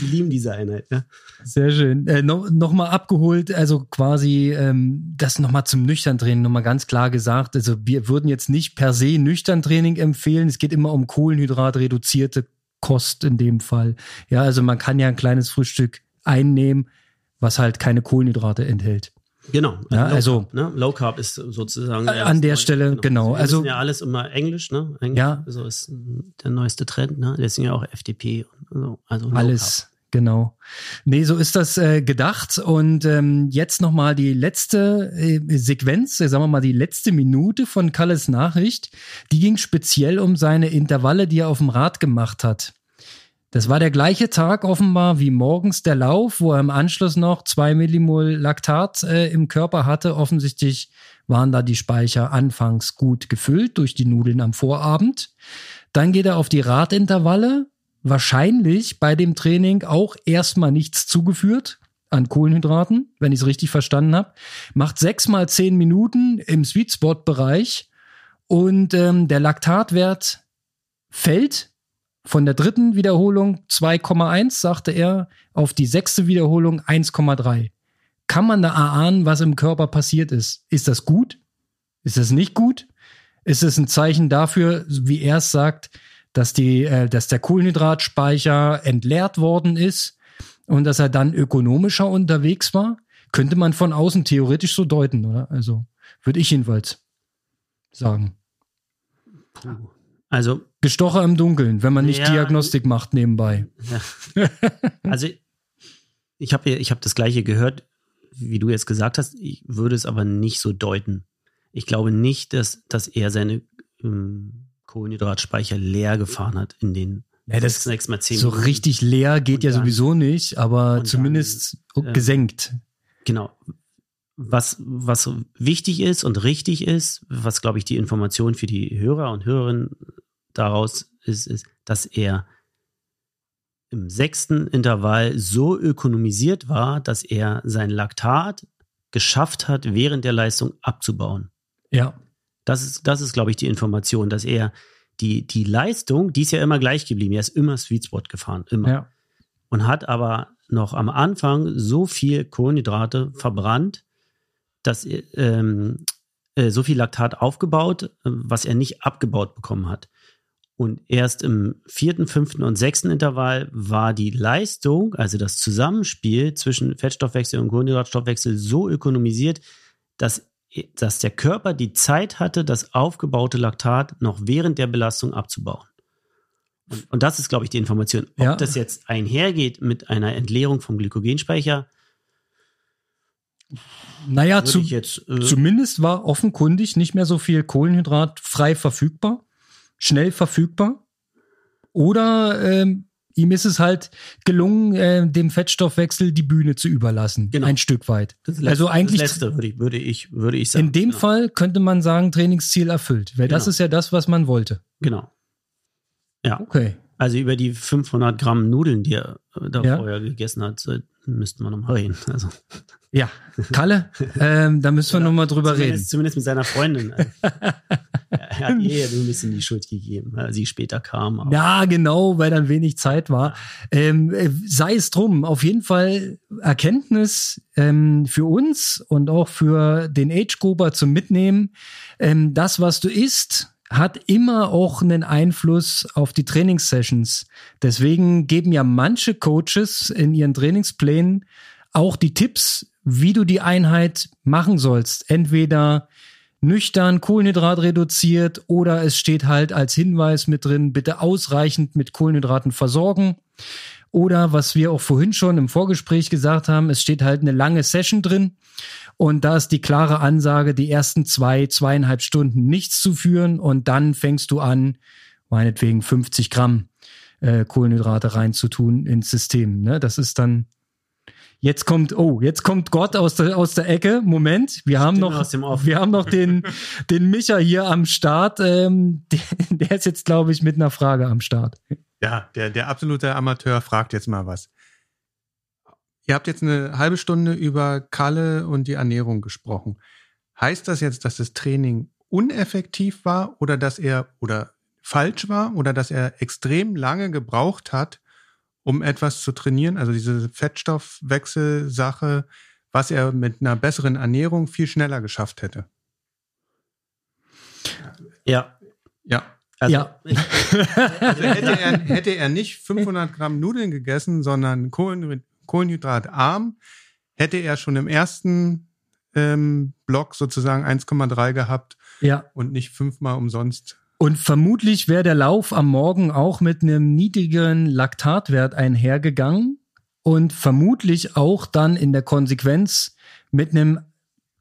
B: die lieben diese Einheit. Ja.
A: Sehr schön. Äh, no, Nochmal abgeholt, also quasi ähm, das nochmal zum Nüchterntraining nochmal ganz klar gesagt. Also wir würden jetzt nicht per se Nüchterntraining empfehlen. Es geht immer um Kohlenhydratreduzierte Kost in dem Fall. Ja, also man kann ja ein kleines Frühstück einnehmen, was halt keine Kohlenhydrate enthält.
B: Genau.
A: Ja, Low also
B: Carb, ne? Low Carb ist sozusagen
A: an der Stelle genau.
B: genau.
A: Also,
B: also ja alles immer Englisch, ne? Englisch,
A: ja.
B: So ist der neueste Trend, ne? Deswegen ja auch FDP so.
A: Also alles. Genau. Nee, so ist das äh, gedacht. Und ähm, jetzt nochmal die letzte äh, Sequenz, äh, sagen wir mal die letzte Minute von Kalles Nachricht. Die ging speziell um seine Intervalle, die er auf dem Rad gemacht hat. Das war der gleiche Tag offenbar wie morgens der Lauf, wo er im Anschluss noch zwei Millimol Laktat äh, im Körper hatte. Offensichtlich waren da die Speicher anfangs gut gefüllt durch die Nudeln am Vorabend. Dann geht er auf die Radintervalle. Wahrscheinlich bei dem Training auch erstmal nichts zugeführt an Kohlenhydraten, wenn ich es richtig verstanden habe. Macht sechs mal zehn Minuten im Sweet Spot Bereich und ähm, der Laktatwert fällt von der dritten Wiederholung 2,1, sagte er, auf die sechste Wiederholung 1,3. Kann man da erahnen, was im Körper passiert ist? Ist das gut? Ist das nicht gut? Ist es ein Zeichen dafür, wie er es sagt, dass, die, äh, dass der Kohlenhydratspeicher entleert worden ist und dass er dann ökonomischer unterwegs war? Könnte man von außen theoretisch so deuten, oder? Also würde ich jedenfalls sagen.
B: Puh. Also
A: Gestocher im Dunkeln, wenn man nicht ja, Diagnostik macht nebenbei.
B: Ja. Also ich habe ich hab das gleiche gehört, wie du jetzt gesagt hast. Ich würde es aber nicht so deuten. Ich glaube nicht, dass, dass er seine ähm, Kohlenhydratspeicher leer gefahren hat in den
A: ja, das nächstes Mal zehn So richtig leer geht ja dann, sowieso nicht, aber zumindest dann, äh, gesenkt.
B: Genau was, was wichtig ist und richtig ist, was, glaube ich, die Information für die Hörer und Hörerinnen daraus ist, ist, dass er im sechsten Intervall so ökonomisiert war, dass er sein Laktat geschafft hat, während der Leistung abzubauen.
A: Ja.
B: Das ist, das ist, glaube ich, die Information, dass er die, die Leistung, die ist ja immer gleich geblieben. Er ist immer Sweet Spot gefahren, immer. Ja. Und hat aber noch am Anfang so viel Kohlenhydrate verbrannt, dass ähm, äh, so viel Laktat aufgebaut, äh, was er nicht abgebaut bekommen hat. Und erst im vierten, fünften und sechsten Intervall war die Leistung, also das Zusammenspiel zwischen Fettstoffwechsel und Kohlenhydratstoffwechsel so ökonomisiert, dass, dass der Körper die Zeit hatte, das aufgebaute Laktat noch während der Belastung abzubauen. Und, und das ist, glaube ich, die Information. Ob ja. das jetzt einhergeht mit einer Entleerung vom Glykogenspeicher,
A: naja, zu, jetzt, äh, zumindest war offenkundig nicht mehr so viel Kohlenhydrat frei verfügbar, schnell verfügbar. Oder ähm, ihm ist es halt gelungen, äh, dem Fettstoffwechsel die Bühne zu überlassen, genau. ein Stück weit.
B: Das also eigentlich das letzte würde ich, würde ich, würde ich sagen.
A: In dem genau. Fall könnte man sagen, Trainingsziel erfüllt, weil genau. das ist ja das, was man wollte.
B: Genau.
A: Ja. Okay.
B: Also über die 500 Gramm Nudeln, die er da ja. vorher gegessen hat, müssten wir nochmal reden. Also.
A: Ja, Kalle, ähm, da müssen wir ja, nochmal drüber
B: zumindest,
A: reden.
B: Zumindest mit seiner Freundin. er hat ihr so ein bisschen die Schuld gegeben, als sie später kam.
A: Aber. Ja, genau, weil dann wenig Zeit war. Ähm, äh, sei es drum, auf jeden Fall Erkenntnis ähm, für uns und auch für den Age-Grupper zum Mitnehmen. Ähm, das, was du isst, hat immer auch einen Einfluss auf die Trainingssessions. Deswegen geben ja manche Coaches in ihren Trainingsplänen auch die Tipps, wie du die Einheit machen sollst. Entweder nüchtern, Kohlenhydrat reduziert oder es steht halt als Hinweis mit drin, bitte ausreichend mit Kohlenhydraten versorgen. Oder was wir auch vorhin schon im Vorgespräch gesagt haben, es steht halt eine lange Session drin. Und da ist die klare Ansage, die ersten zwei, zweieinhalb Stunden nichts zu führen und dann fängst du an, meinetwegen 50 Gramm äh, Kohlenhydrate reinzutun ins System. Ne? Das ist dann Jetzt kommt, oh, jetzt kommt Gott aus der, aus der Ecke. Moment, wir haben noch, wir haben noch den, den Micha hier am Start. Ähm, der, der ist jetzt, glaube ich, mit einer Frage am Start.
D: Ja, der, der absolute Amateur fragt jetzt mal was. Ihr habt jetzt eine halbe Stunde über Kalle und die Ernährung gesprochen. Heißt das jetzt, dass das Training uneffektiv war oder dass er oder falsch war oder dass er extrem lange gebraucht hat, um etwas zu trainieren, also diese Fettstoffwechselsache, was er mit einer besseren Ernährung viel schneller geschafft hätte.
B: Ja.
D: Ja.
A: Also, ja.
D: also hätte, er, hätte er nicht 500 Gramm Nudeln gegessen, sondern Kohlenhydratarm, hätte er schon im ersten ähm, Block sozusagen 1,3 gehabt
A: ja.
D: und nicht fünfmal umsonst
A: und vermutlich wäre der Lauf am Morgen auch mit einem niedrigeren Laktatwert einhergegangen und vermutlich auch dann in der Konsequenz mit einem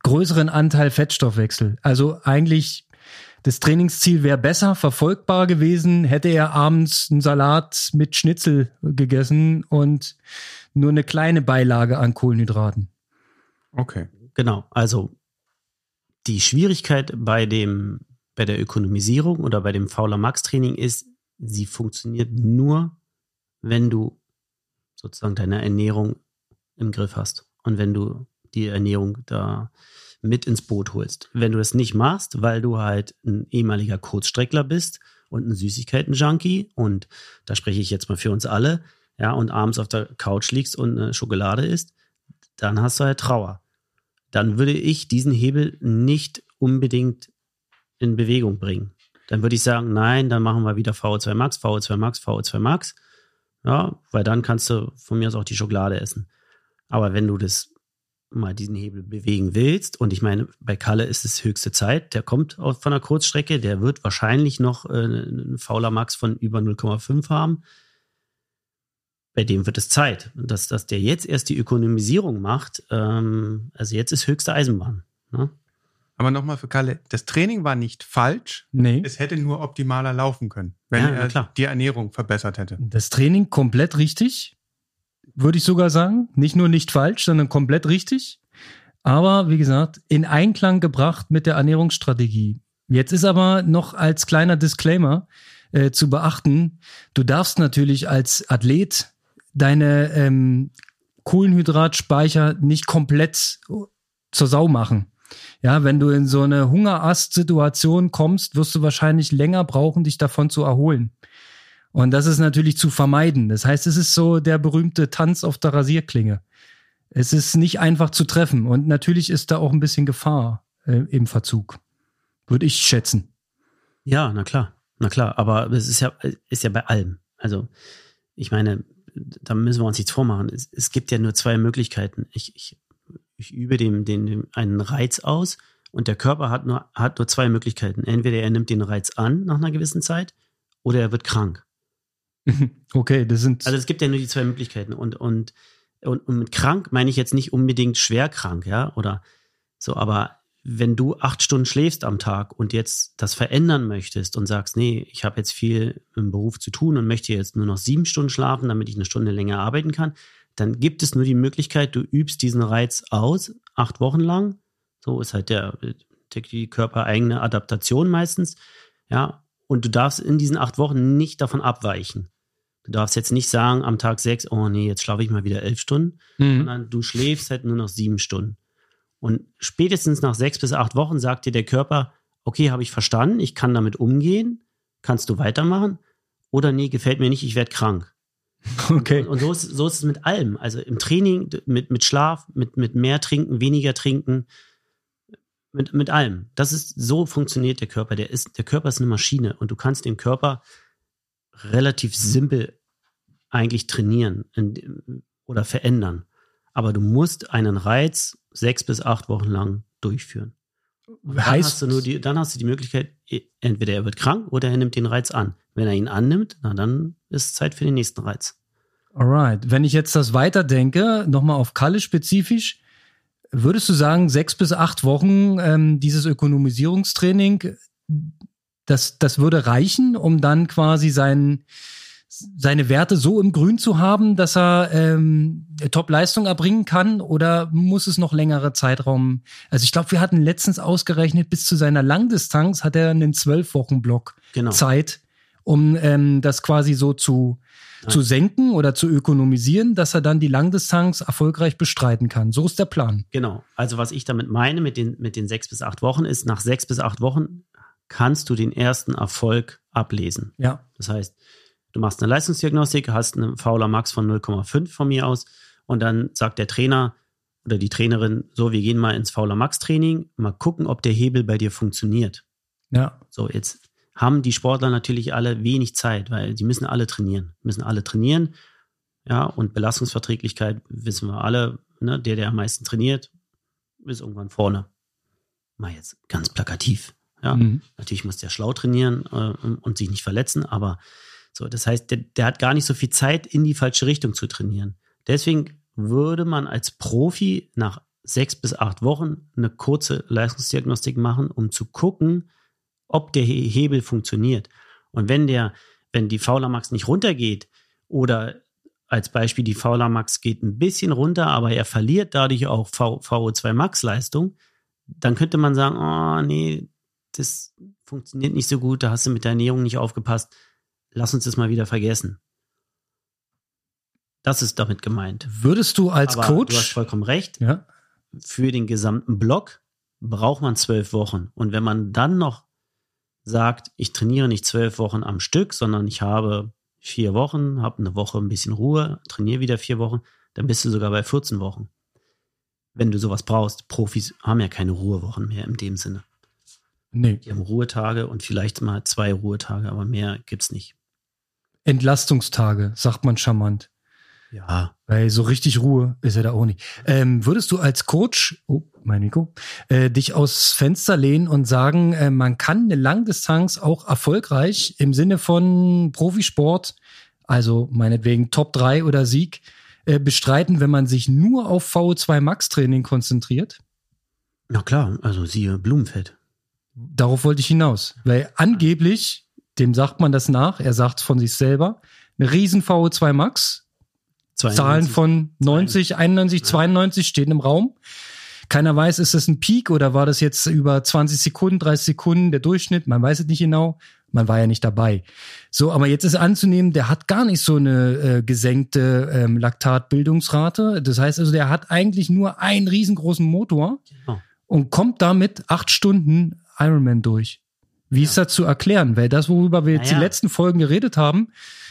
A: größeren Anteil Fettstoffwechsel. Also eigentlich das Trainingsziel wäre besser verfolgbar gewesen, hätte er abends einen Salat mit Schnitzel gegessen und nur eine kleine Beilage an Kohlenhydraten.
B: Okay. Genau, also die Schwierigkeit bei dem bei der Ökonomisierung oder bei dem Fauler Max Training ist, sie funktioniert nur, wenn du sozusagen deine Ernährung im Griff hast und wenn du die Ernährung da mit ins Boot holst. Wenn du das nicht machst, weil du halt ein ehemaliger Kurzstreckler bist und ein Süßigkeiten-Junkie und da spreche ich jetzt mal für uns alle, ja, und abends auf der Couch liegst und eine Schokolade isst, dann hast du halt Trauer. Dann würde ich diesen Hebel nicht unbedingt in Bewegung bringen. Dann würde ich sagen, nein, dann machen wir wieder VO2 Max, VO2 Max, VO2 Max. Ja, weil dann kannst du von mir aus auch die Schokolade essen. Aber wenn du das mal diesen Hebel bewegen willst, und ich meine, bei Kalle ist es höchste Zeit, der kommt von der Kurzstrecke, der wird wahrscheinlich noch äh, einen fauler Max von über 0,5 haben. Bei dem wird es Zeit. dass, dass der jetzt erst die Ökonomisierung macht, ähm, also jetzt ist höchste Eisenbahn. Ne?
D: Aber nochmal für Kalle, das Training war nicht falsch.
A: Nee.
D: Es hätte nur optimaler laufen können, wenn ja, er die Ernährung verbessert hätte.
A: Das Training komplett richtig, würde ich sogar sagen. Nicht nur nicht falsch, sondern komplett richtig. Aber wie gesagt, in Einklang gebracht mit der Ernährungsstrategie. Jetzt ist aber noch als kleiner Disclaimer äh, zu beachten, du darfst natürlich als Athlet deine ähm, Kohlenhydratspeicher nicht komplett zur Sau machen. Ja, wenn du in so eine Hungerast-Situation kommst, wirst du wahrscheinlich länger brauchen, dich davon zu erholen. Und das ist natürlich zu vermeiden. Das heißt, es ist so der berühmte Tanz auf der Rasierklinge. Es ist nicht einfach zu treffen und natürlich ist da auch ein bisschen Gefahr äh, im Verzug. Würde ich schätzen.
B: Ja, na klar, na klar. Aber es ist ja, ist ja bei allem. Also, ich meine, da müssen wir uns nichts vormachen. Es, es gibt ja nur zwei Möglichkeiten. Ich, ich ich übe dem, den, dem einen Reiz aus und der Körper hat nur, hat nur zwei Möglichkeiten. Entweder er nimmt den Reiz an nach einer gewissen Zeit oder er wird krank.
A: Okay, das sind.
B: Also es gibt ja nur die zwei Möglichkeiten. Und, und, und, und mit krank meine ich jetzt nicht unbedingt schwer krank, ja, oder so, aber wenn du acht Stunden schläfst am Tag und jetzt das verändern möchtest und sagst, nee, ich habe jetzt viel im Beruf zu tun und möchte jetzt nur noch sieben Stunden schlafen, damit ich eine Stunde länger arbeiten kann, dann gibt es nur die Möglichkeit, du übst diesen Reiz aus, acht Wochen lang. So ist halt der, die körpereigene Adaptation meistens. Ja, und du darfst in diesen acht Wochen nicht davon abweichen. Du darfst jetzt nicht sagen am Tag sechs, oh nee, jetzt schlafe ich mal wieder elf Stunden, mhm. sondern du schläfst halt nur noch sieben Stunden. Und spätestens nach sechs bis acht Wochen sagt dir der Körper, okay, habe ich verstanden, ich kann damit umgehen, kannst du weitermachen? Oder nee, gefällt mir nicht, ich werde krank.
A: Okay.
B: Und, so, ist, so ist es mit allem. Also im Training, mit, mit Schlaf, mit, mit mehr trinken, weniger trinken, mit, mit allem. Das ist, so funktioniert der Körper. Der ist, der Körper ist eine Maschine und du kannst den Körper relativ simpel eigentlich trainieren in, oder verändern. Aber du musst einen Reiz sechs bis acht Wochen lang durchführen. Und dann
A: Heißt-
B: hast du nur die, dann hast du die Möglichkeit, e- entweder er wird krank oder er nimmt den Reiz an. Wenn er ihn annimmt, na dann ist Zeit für den nächsten Reiz.
A: Alright. Wenn ich jetzt das weiterdenke, nochmal auf Kalle spezifisch, würdest du sagen, sechs bis acht Wochen ähm, dieses Ökonomisierungstraining, das, das würde reichen, um dann quasi sein, seine Werte so im Grün zu haben, dass er ähm, Top-Leistung erbringen kann? Oder muss es noch längere Zeitraum? Also ich glaube, wir hatten letztens ausgerechnet, bis zu seiner Langdistanz hat er einen Zwölf-Wochen-Block
B: Genau.
A: Zeit, um ähm, das quasi so zu, zu senken oder zu ökonomisieren, dass er dann die Langdistanz erfolgreich bestreiten kann. So ist der Plan.
B: Genau. Also was ich damit meine mit den, mit den sechs bis acht Wochen ist, nach sechs bis acht Wochen kannst du den ersten Erfolg ablesen.
A: Ja.
B: Das heißt, du machst eine Leistungsdiagnostik, hast einen Fauler Max von 0,5 von mir aus und dann sagt der Trainer oder die Trainerin, so, wir gehen mal ins Fauler Max Training, mal gucken, ob der Hebel bei dir funktioniert.
A: Ja.
B: So, jetzt haben die Sportler natürlich alle wenig Zeit, weil die müssen alle trainieren, müssen alle trainieren. Ja, und Belastungsverträglichkeit wissen wir alle, ne, der, der am meisten trainiert, ist irgendwann vorne. Mal jetzt ganz plakativ. Ja,
A: Mhm.
B: natürlich muss der schlau trainieren äh, und sich nicht verletzen, aber so, das heißt, der, der hat gar nicht so viel Zeit, in die falsche Richtung zu trainieren. Deswegen würde man als Profi nach sechs bis acht Wochen eine kurze Leistungsdiagnostik machen, um zu gucken, ob der He- Hebel funktioniert. Und wenn der, wenn die Fauler Max nicht runtergeht oder als Beispiel die Fauler Max geht ein bisschen runter, aber er verliert dadurch auch v, VO2 Max Leistung, dann könnte man sagen, oh nee, das funktioniert nicht so gut, da hast du mit der Ernährung nicht aufgepasst, lass uns das mal wieder vergessen. Das ist damit gemeint.
A: Würdest du als
B: aber du hast
A: Coach,
B: vollkommen recht,
A: ja,
B: für den gesamten Block braucht man zwölf Wochen. Und wenn man dann noch sagt, ich trainiere nicht zwölf Wochen am Stück, sondern ich habe vier Wochen, habe eine Woche ein bisschen Ruhe, trainiere wieder vier Wochen, dann bist du sogar bei 14 Wochen. Wenn du sowas brauchst. Profis haben ja keine Ruhewochen mehr in dem Sinne.
A: nee,
B: Die haben Ruhetage und vielleicht mal zwei Ruhetage, aber mehr gibt's nicht.
A: Entlastungstage, sagt man charmant.
B: Ja.
A: Weil so richtig Ruhe ist er da auch nicht. Ähm, würdest du als Coach, oh, mein Mikro, äh, dich aus Fenster lehnen und sagen, äh, man kann eine Langdistanz auch erfolgreich im Sinne von Profisport, also meinetwegen Top 3 oder Sieg, äh, bestreiten, wenn man sich nur auf VO2 Max Training konzentriert?
B: Na klar, also siehe Blumenfeld.
A: Darauf wollte ich hinaus. Weil angeblich, dem sagt man das nach, er sagt von sich selber, eine riesen VO2 Max,
B: 92.
A: Zahlen von 90, 91, 92 stehen im Raum. Keiner weiß, ist das ein Peak oder war das jetzt über 20 Sekunden, 30 Sekunden der Durchschnitt? Man weiß es nicht genau. Man war ja nicht dabei. So, aber jetzt ist anzunehmen, der hat gar nicht so eine äh, gesenkte ähm, Laktatbildungsrate. Das heißt also, der hat eigentlich nur einen riesengroßen Motor
B: Genau.
A: und kommt damit acht Stunden Ironman durch. Wie ist das zu erklären? Weil das, worüber wir jetzt
B: Naja.
A: die letzten Folgen geredet haben,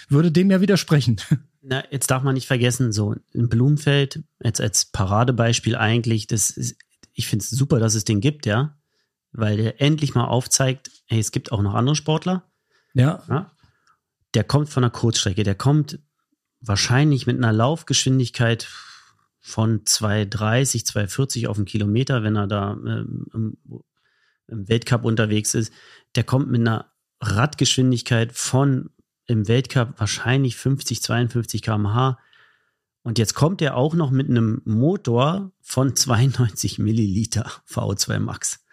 A: würde dem ja widersprechen.
B: Na, jetzt darf man nicht vergessen, so in Blumenfeld, jetzt als Paradebeispiel eigentlich, das ist, ich finde es super, dass es den gibt, ja, weil der endlich mal aufzeigt, hey, es gibt auch noch andere Sportler,
A: ja.
B: ja, der kommt von einer Kurzstrecke, der kommt wahrscheinlich mit einer Laufgeschwindigkeit von 2,30, 2,40 auf den Kilometer, wenn er da ähm, im, im Weltcup unterwegs ist. Der kommt mit einer Radgeschwindigkeit von im Weltcup wahrscheinlich 50, 52 km/h. Und jetzt kommt er auch noch mit einem Motor von 92 Milliliter VO2 Max.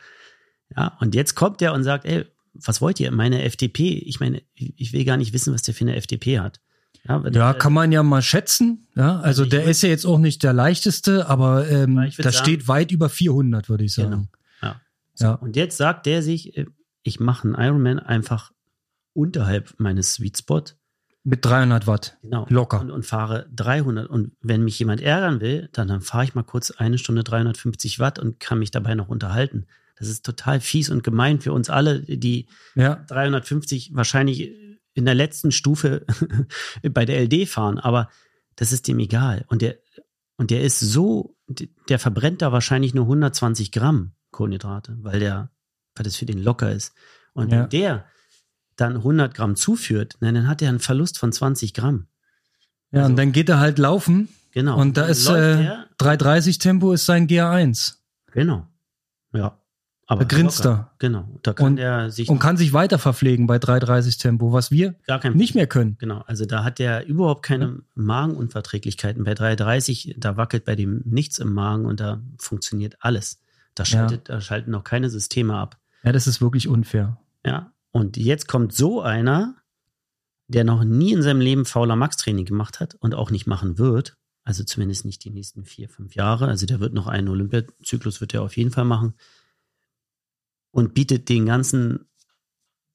B: Ja, und jetzt kommt er und sagt, ey, was wollt ihr? Meine FDP? Ich meine, ich will gar nicht wissen, was der für eine FDP hat. Ja,
A: Ja,
B: der-
A: kann man ja mal schätzen. Ja, also
B: ich
A: der ist ja jetzt auch nicht der leichteste, aber ähm,
B: sagen-
A: steht weit über 400, würde ich sagen.
B: Genau. Ja. So,
A: Ja.
B: Und jetzt sagt der sich, äh, ich mache einen Ironman einfach unterhalb meines Sweet Spot.
A: Mit 300 Watt.
B: Genau.
A: Locker.
B: Und, und fahre 300. Und wenn mich jemand ärgern will, dann, dann fahre ich mal kurz eine Stunde 350 Watt und kann mich dabei noch unterhalten. Das ist total fies und gemein für uns alle, die
A: Ja,
B: 350 wahrscheinlich in der letzten Stufe bei der LD fahren, aber das ist dem egal. Und der, und der ist so, der verbrennt da wahrscheinlich nur 120 Gramm Kohlenhydrate, weil der, weil das für den locker ist. Und
A: Ja.
B: der dann 100 Gramm zuführt, na, dann hat er einen Verlust von 20 Gramm.
A: ja
B: Also-
A: und dann geht er halt laufen
B: Genau.
A: Und da ist äh,
B: er-
A: 330 Tempo ist sein GR1
B: Genau. Ja. Aber
A: Da grinst
B: locker.
A: er.
B: Genau. Da kann
A: Und-
B: der sich
A: und kann sich weiter verpflegen bei 330 Tempo, was wir
B: gar kein
A: nicht mehr können.
B: Genau, also da hat der überhaupt keine Magenunverträglichkeiten. Bei 330, da wackelt bei dem nichts im Magen und da funktioniert alles. Da, schaltet, da schalten noch keine Systeme ab.
A: Ja, das ist wirklich unfair.
B: Ja. Und jetzt kommt so einer, der noch nie in seinem Leben fauler Max-Training gemacht hat und auch nicht machen wird. Also zumindest nicht die nächsten vier, fünf Jahre. Also der wird noch einen Olympiazyklus, wird er auf jeden Fall machen. Und bietet den ganzen,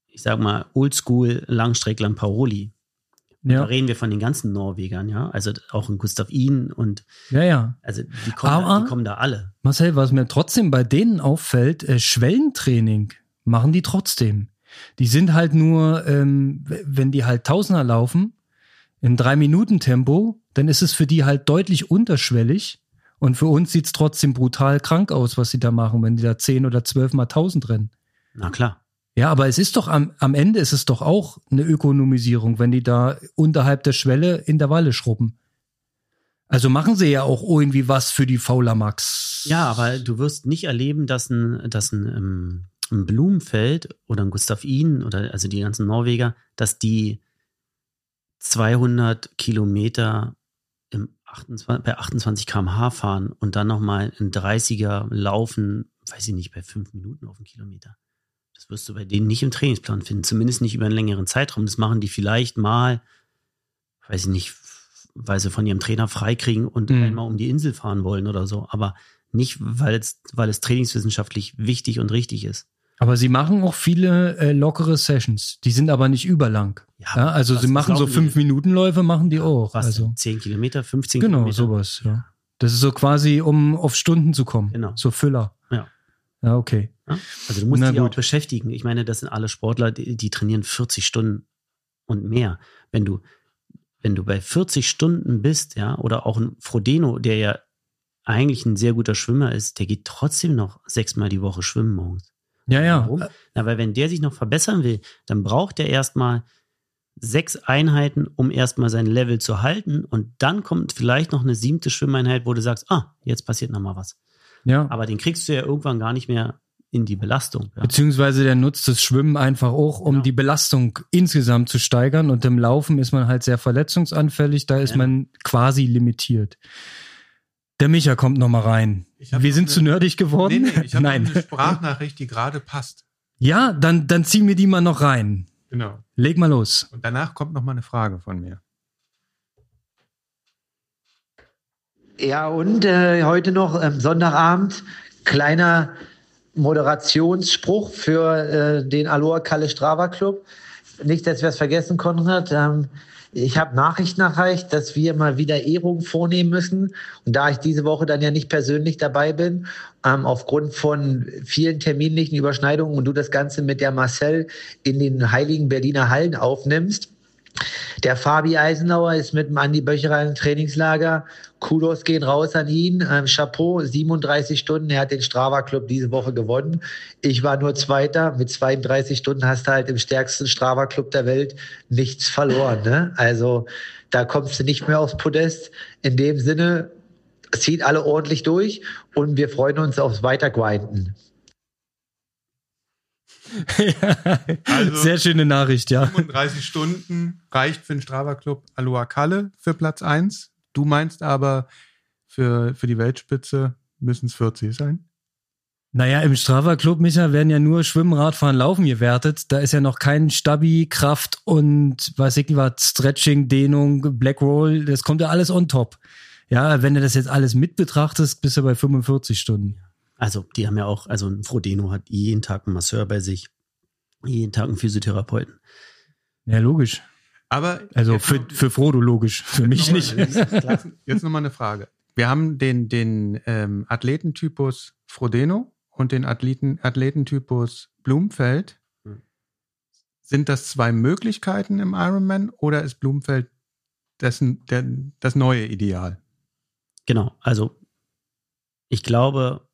B: ich sag mal, Oldschool Langstrecklern Paroli. Da
A: Ja,
B: reden wir von den ganzen Norwegern, ja. Also auch ein Gustav Ihn und
A: ja, ja.
B: also die kommen, da,
A: Aber-
B: die kommen da alle.
A: Marcel, was mir trotzdem bei denen auffällt, äh, Schwellentraining machen die trotzdem. Die sind halt nur, ähm, wenn die halt Tausender laufen, im Drei-Minuten-Tempo, dann ist es für die halt deutlich unterschwellig. Und für uns sieht's trotzdem brutal krank aus, was sie da machen, wenn die da zehn oder zwölf mal tausend rennen.
B: Na klar.
A: Ja, aber es ist doch am, am Ende ist es doch auch eine Ökonomisierung, wenn die da unterhalb der Schwelle Intervalle schrubben. Also machen sie ja auch irgendwie was für die Fauler Max.
B: Ja, aber du wirst nicht erleben, dass ein, dass ein, ähm, ein Blumenfeld oder ein Gustav Ihn oder also die ganzen Norweger, dass die 200 Kilometer im 28, bei 28 km/h fahren und dann nochmal ein 30er laufen, weiß ich nicht, bei fünf Minuten auf den Kilometer. Das wirst du bei denen nicht im Trainingsplan finden, zumindest nicht über einen längeren Zeitraum. Das machen die vielleicht mal, weiß ich nicht, weil sie von ihrem Trainer freikriegen und
A: Mhm.
B: einmal um die Insel fahren wollen oder so, aber nicht, weil es, weil es trainingswissenschaftlich wichtig und richtig ist.
A: Aber sie machen auch viele äh, lockere Sessions. Die sind aber nicht überlang. Ja, also
B: was-
A: sie machen so fünf Minuten Läufe, machen die auch.
B: Was,
A: also
B: 10 Kilometer, 15
A: genau
B: Kilometer?
A: sowas. Ja. Das ist so quasi, um auf Stunden zu kommen.
B: Genau.
A: So Füller.
B: Ja.
A: Ja, okay.
B: Ja? Also du musst
A: Na
B: dich auch
A: gut.
B: beschäftigen. Ich meine, das sind alle Sportler, die, die trainieren 40 Stunden und mehr. Wenn du, wenn du bei 40 Stunden bist, ja, oder auch ein Frodeno, der ja eigentlich ein sehr guter Schwimmer ist, der geht trotzdem noch sechsmal die Woche schwimmen morgens.
A: Ja, ja.
B: Warum? Na, weil wenn der sich noch verbessern will, dann braucht er erstmal sechs Einheiten, um erstmal sein Level zu halten. Und dann kommt vielleicht noch eine siebte Schwimmeinheit, wo du sagst, ah, jetzt passiert noch mal was.
A: Ja.
B: Aber den kriegst du ja irgendwann gar nicht mehr in die Belastung. Ja.
A: Beziehungsweise der nutzt das Schwimmen einfach auch, um
B: Genau.
A: die Belastung insgesamt zu steigern. Und im Laufen ist man halt sehr verletzungsanfällig. Da ist
B: Ja.
A: man quasi limitiert. Der Micha kommt noch mal rein. Wir sind
D: eine-
A: zu nerdig geworden.
D: Nee, nee, ich habe
A: Nein.
D: eine Sprachnachricht, die gerade passt.
A: Ja, dann, dann zieh mir die mal noch rein.
D: Genau.
A: Leg mal los.
D: Und danach kommt noch mal eine Frage von mir.
C: Ja, und äh, heute noch ähm, Sonntagabend, kleiner Moderationsspruch für äh, den Aloha Kalle Strava Club. Nicht, dass wir es vergessen, Konrad. Ähm, ich habe Nachrichten erreicht, dass wir mal wieder Ehrungen vornehmen müssen. Und da ich diese Woche dann ja nicht persönlich dabei bin, ähm, aufgrund von vielen terminlichen Überschneidungen und du das Ganze mit der Marcel in den heiligen Berliner Hallen aufnimmst, der Fabi Eisenauer ist mit dem Andi Böcherer im Trainingslager. Kudos gehen raus an ihn. Ähm, Chapeau, 37 Stunden. Er hat den Strava Club diese Woche gewonnen. Ich war nur Zweiter. Mit 32 Stunden hast du halt im stärksten Strava Club der Welt nichts verloren. Ne? Also da kommst du nicht mehr aufs Podest. In dem Sinne, zieht alle ordentlich durch und wir freuen uns aufs Weitergrinden.
D: Also-
A: Sehr schöne Nachricht, ja.
D: 35 Stunden reicht für den Strava Club Aloha Kalle für Platz 1. Du meinst aber, für, für die Weltspitze müssen es 40 sein?
A: Naja, im Strava Club, Micha, werden ja nur Schwimmen, Radfahren, Laufen gewertet. Da ist ja noch kein Stabi, Kraft und weiß ich was, Stretching, Dehnung, Black Roll. Das kommt ja alles on top. Ja, wenn du das jetzt alles mit betrachtest, bist du bei 45 Stunden.
B: Also, die haben ja auch, also ein Frodeno hat jeden Tag einen Masseur bei sich, jeden Tag einen Physiotherapeuten.
A: Ja, logisch.
D: Aber
A: Also für,
D: noch-
A: für Frodo logisch, für mich
D: noch mal-
A: nicht.
D: Jetzt, jetzt noch mal eine Frage. Wir haben den, den ähm, Athletentypus Frodeno und den Athleten, Athletentypus Blumfeld.
B: Hm.
D: Sind das zwei Möglichkeiten im Ironman oder ist Blumfeld dessen, der, das neue Ideal?
B: Genau, also ich glaube,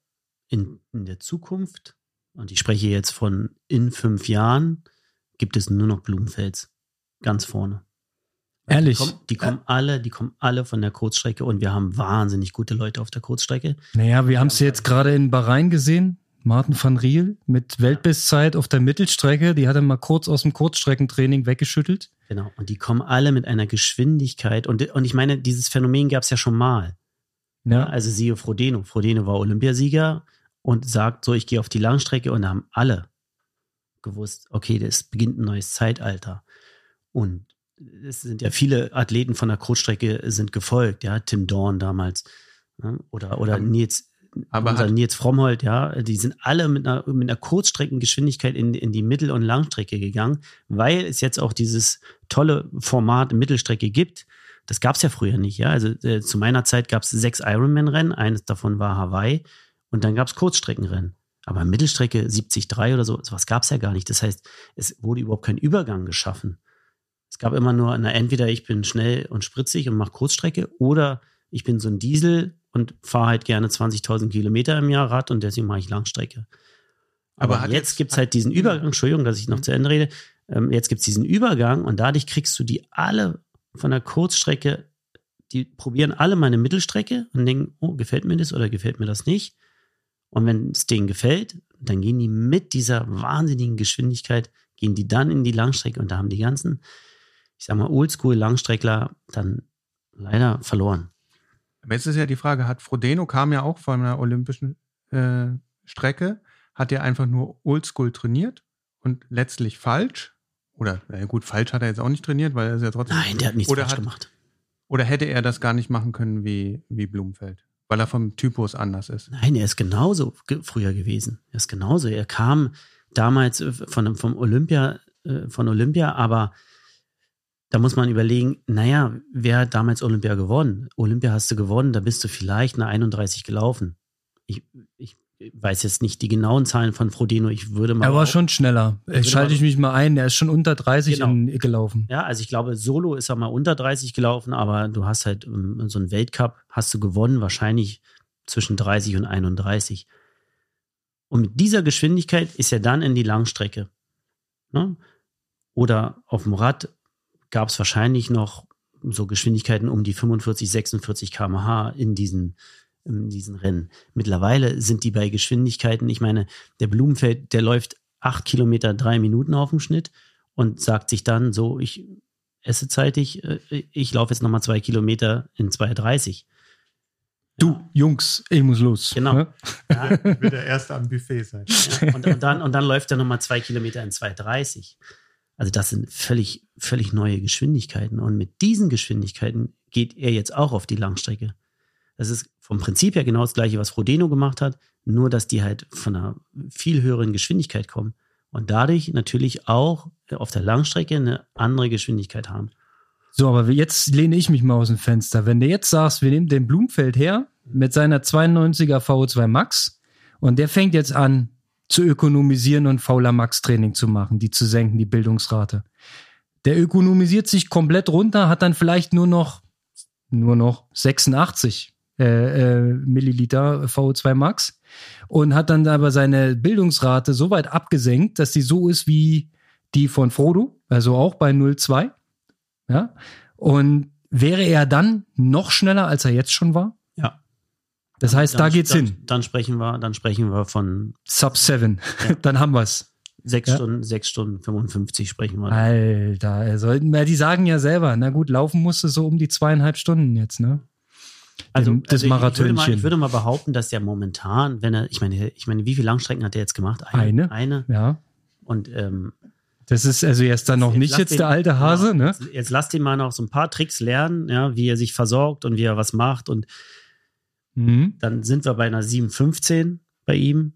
B: in, in der Zukunft, und ich spreche jetzt von in fünf Jahren, gibt es nur noch Blumenfels. Ganz vorne.
A: Ehrlich?
B: Die kommen, die kommen alle, die kommen alle von der Kurzstrecke und wir haben wahnsinnig gute Leute auf der Kurzstrecke.
A: Naja, wir haben es jetzt gerade in Bahrain gesehen. Martin van Riel mit Weltbestzeit auf der Mittelstrecke, die hat er mal kurz aus dem Kurzstreckentraining weggeschüttelt.
B: Genau, und die kommen alle mit einer Geschwindigkeit. Und, und ich meine, dieses Phänomen gab es ja schon mal.
A: Ja.
B: Also siehe Frodeno. Frodeno war Olympiasieger und sagt so, ich gehe auf die Langstrecke und da haben alle gewusst, okay, das beginnt ein neues Zeitalter. Und es sind ja viele Athleten von der Kurzstrecke sind gefolgt, ja, Tim Dorn damals ne? oder, oder Nils,
D: aber
B: unser Nils Frommholt, ja, die sind alle mit einer, mit einer Kurzstreckengeschwindigkeit in, in die Mittel- und Langstrecke gegangen, weil es jetzt auch dieses tolle Format Mittelstrecke gibt. Das gab es ja früher nicht, ja. Also äh, zu meiner Zeit gab es sechs Ironman-Rennen, eines davon war Hawaii und dann gab es Kurzstreckenrennen. Aber Mittelstrecke 73 oder so, sowas gab es ja gar nicht. Das heißt, es wurde überhaupt kein Übergang geschaffen. Es gab immer nur, na, entweder ich bin schnell und spritzig und mache Kurzstrecke oder ich bin so ein Diesel und fahre halt gerne 20.000 Kilometer im Jahr Rad und deswegen mache ich Langstrecke.
D: Aber
B: Aber, jetzt
D: jetzt-
B: gibt es halt diesen Übergang, Entschuldigung, dass ich noch zu Ende rede. Ähm, jetzt gibt es diesen Übergang und dadurch kriegst du die alle von der Kurzstrecke, die probieren alle meine Mittelstrecke und denken, oh, gefällt mir das oder gefällt mir das nicht. Und wenn es denen gefällt, dann gehen die mit dieser wahnsinnigen Geschwindigkeit, gehen die dann in die Langstrecke und da haben die ganzen, ich sag mal, Oldschool-Langstreckler dann leider verloren.
D: Aber jetzt ist ja die Frage, hat Frodeno kam ja auch von einer olympischen äh, Strecke, hat er einfach nur Oldschool trainiert und letztlich falsch? Oder, na gut, falsch hat er jetzt auch nicht trainiert, weil er ist ja trotzdem.
B: Nein, der hat nichts
D: oder
B: falsch
D: hat,
B: gemacht.
D: Oder hätte er das gar nicht machen können wie, wie Blumfeld? Weil er vom Typus anders ist.
B: Nein, er ist genauso ge früher gewesen. Er ist genauso. Er kam damals äh, von, vom Olympia, äh, von Olympia, aber da muss man überlegen, naja, wer hat damals Olympia gewonnen? Olympia hast du gewonnen, da bist du vielleicht eine 31 gelaufen. Ich, ich weiß jetzt nicht die genauen Zahlen von Frodeno. Ich würde mal.
A: Er war
B: behaupten-
A: schon schneller. Ich schalte
B: mal-
A: ich mich mal ein. Er ist schon unter 30
B: Genau.
A: in, gelaufen.
B: Ja, also ich glaube, Solo ist er mal unter 30 gelaufen, aber du hast halt ähm, so einen Weltcup, hast du gewonnen, wahrscheinlich zwischen 30 und 31. Und mit dieser Geschwindigkeit ist er dann in die Langstrecke. Ne? Oder auf dem Rad gab es wahrscheinlich noch so Geschwindigkeiten um die 45, 46 km/h in diesen, in diesen Rennen. Mittlerweile sind die bei Geschwindigkeiten, ich meine, der Blumenfeld, der läuft acht Kilometer, drei Minuten auf dem Schnitt und sagt sich dann so, ich esse zeitig, äh, ich laufe jetzt nochmal zwei Kilometer in 2,30.
A: Du, Jungs, ich muss los.
B: Genau.
A: Ne?
B: Ja,
D: Wird er erst am Buffet sein.
B: ja, und, und, dann, und dann läuft er nochmal zwei Kilometer in 2,30. Also das sind völlig, völlig neue Geschwindigkeiten. Und mit diesen Geschwindigkeiten geht er jetzt auch auf die Langstrecke. Das ist vom Prinzip her genau das gleiche, was Frodeno gemacht hat, nur dass die halt von einer viel höheren Geschwindigkeit kommen und dadurch natürlich auch auf der Langstrecke eine andere Geschwindigkeit haben.
A: So, aber jetzt lehne ich mich mal aus dem Fenster. Wenn du jetzt sagst, wir nehmen den Blumfeld her mit seiner 92er VO2 Max und der fängt jetzt an zu ökonomisieren und fauler Max Training zu machen, die zu senken, die Bildungsrate. Der ökonomisiert sich komplett runter, hat dann vielleicht nur noch nur noch 86 äh, äh, Milliliter VO2 Max und hat dann aber seine Bildungsrate so weit abgesenkt, dass die so ist wie die von Frodo, also auch bei 0,2. Ja. Und wäre er dann noch schneller, als er jetzt schon war?
B: Ja.
A: Das heißt, da
B: Dann-
A: geht's
B: dann,
A: hin.
B: Dann sprechen wir, dann sprechen wir von
A: Sub 7.
B: Ja.
A: dann haben wir's.
B: sechs
A: Ja.
B: Stunden, sechs Stunden 55 sprechen wir.
A: Alter, er sollten, weil die sagen ja selber, na gut, laufen musste so um die zweieinhalb Stunden jetzt, ne?
B: Also,
A: das
B: also ich, würde mal,
A: Marathönchen.
B: ich würde mal behaupten, dass der momentan, wenn er, ich meine, ich meine, wie viele Langstrecken hat er jetzt gemacht?
A: Eine.
B: Eine.
A: Ja.
B: Und ähm,
A: Das ist also jetzt dann noch nicht
B: lass
A: jetzt
B: den-
A: der alte Hase,
B: genau,
A: ne?
B: Jetzt, jetzt lasst ihn mal noch so ein paar Tricks lernen, ja, wie er sich versorgt und wie er was macht. Und
A: Mhm.
B: dann sind wir bei einer 7,15 bei ihm.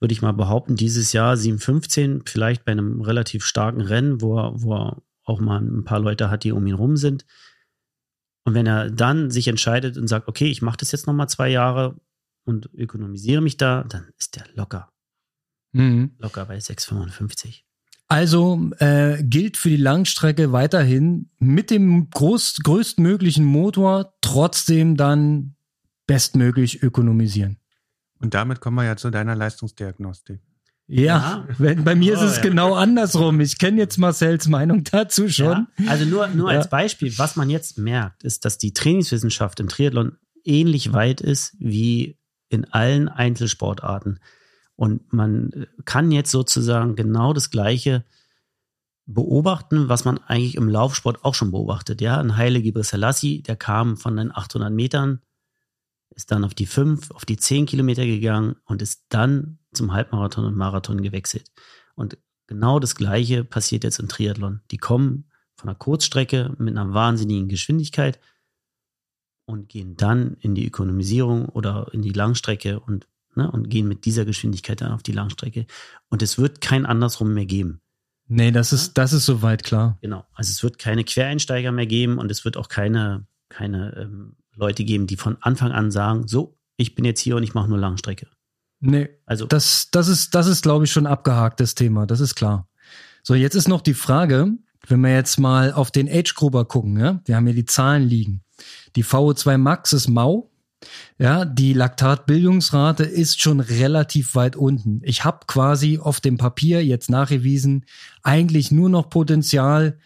B: Würde ich mal behaupten, dieses Jahr 7,15, vielleicht bei einem relativ starken Rennen, wo er, wo er auch mal ein paar Leute hat, die um ihn rum sind. Und wenn er dann sich entscheidet und sagt, okay, ich mache das jetzt nochmal zwei Jahre und ökonomisiere mich da, dann ist der locker,
A: Mhm.
B: locker bei 6,55.
A: Also äh, gilt für die Langstrecke weiterhin mit dem groß, größtmöglichen Motor trotzdem dann bestmöglich ökonomisieren.
D: Und damit kommen wir ja zu deiner Leistungsdiagnostik.
A: Ja, wenn, bei mir
B: Oh,
A: ist es
B: ja.
A: genau andersrum. Ich kenne jetzt Marcells Meinung dazu schon.
B: Ja, also nur, nur
A: Ja.
B: als Beispiel, was man jetzt merkt, ist, dass die Trainingswissenschaft im Triathlon ähnlich weit ist wie in allen Einzelsportarten. Und man äh, kann jetzt sozusagen genau das Gleiche beobachten, was man eigentlich im Laufsport auch schon beobachtet. Ja, ein Haile Gebrselassie, der kam von den 800 Metern, ist dann auf die 5, auf die 10 Kilometer gegangen und ist dann zum Halbmarathon und Marathon gewechselt. Und genau das Gleiche passiert jetzt im Triathlon. Die kommen von einer Kurzstrecke mit einer wahnsinnigen Geschwindigkeit und gehen dann in die Ökonomisierung oder in die Langstrecke und, ne, und gehen mit dieser Geschwindigkeit dann auf die Langstrecke. Und es wird kein andersrum mehr geben.
A: Nee, das ist, das ist soweit klar.
B: Genau. Also es wird keine Quereinsteiger mehr geben und es wird auch keine, keine ähm, Leute geben, die von Anfang an sagen, so, ich bin jetzt hier und ich mache nur Langstrecke.
A: Nee,
B: Also
A: das, das ist, das ist, glaube ich, schon abgehakt, das Thema. Das ist klar. So, jetzt ist noch die Frage, wenn wir jetzt mal auf den Age Gruber gucken, ja, wir haben hier die Zahlen liegen. Die VO2 Max ist mau. Ja, die Laktatbildungsrate ist schon relativ weit unten. Ich habe quasi auf dem Papier jetzt nachgewiesen, eigentlich nur noch Potenzial.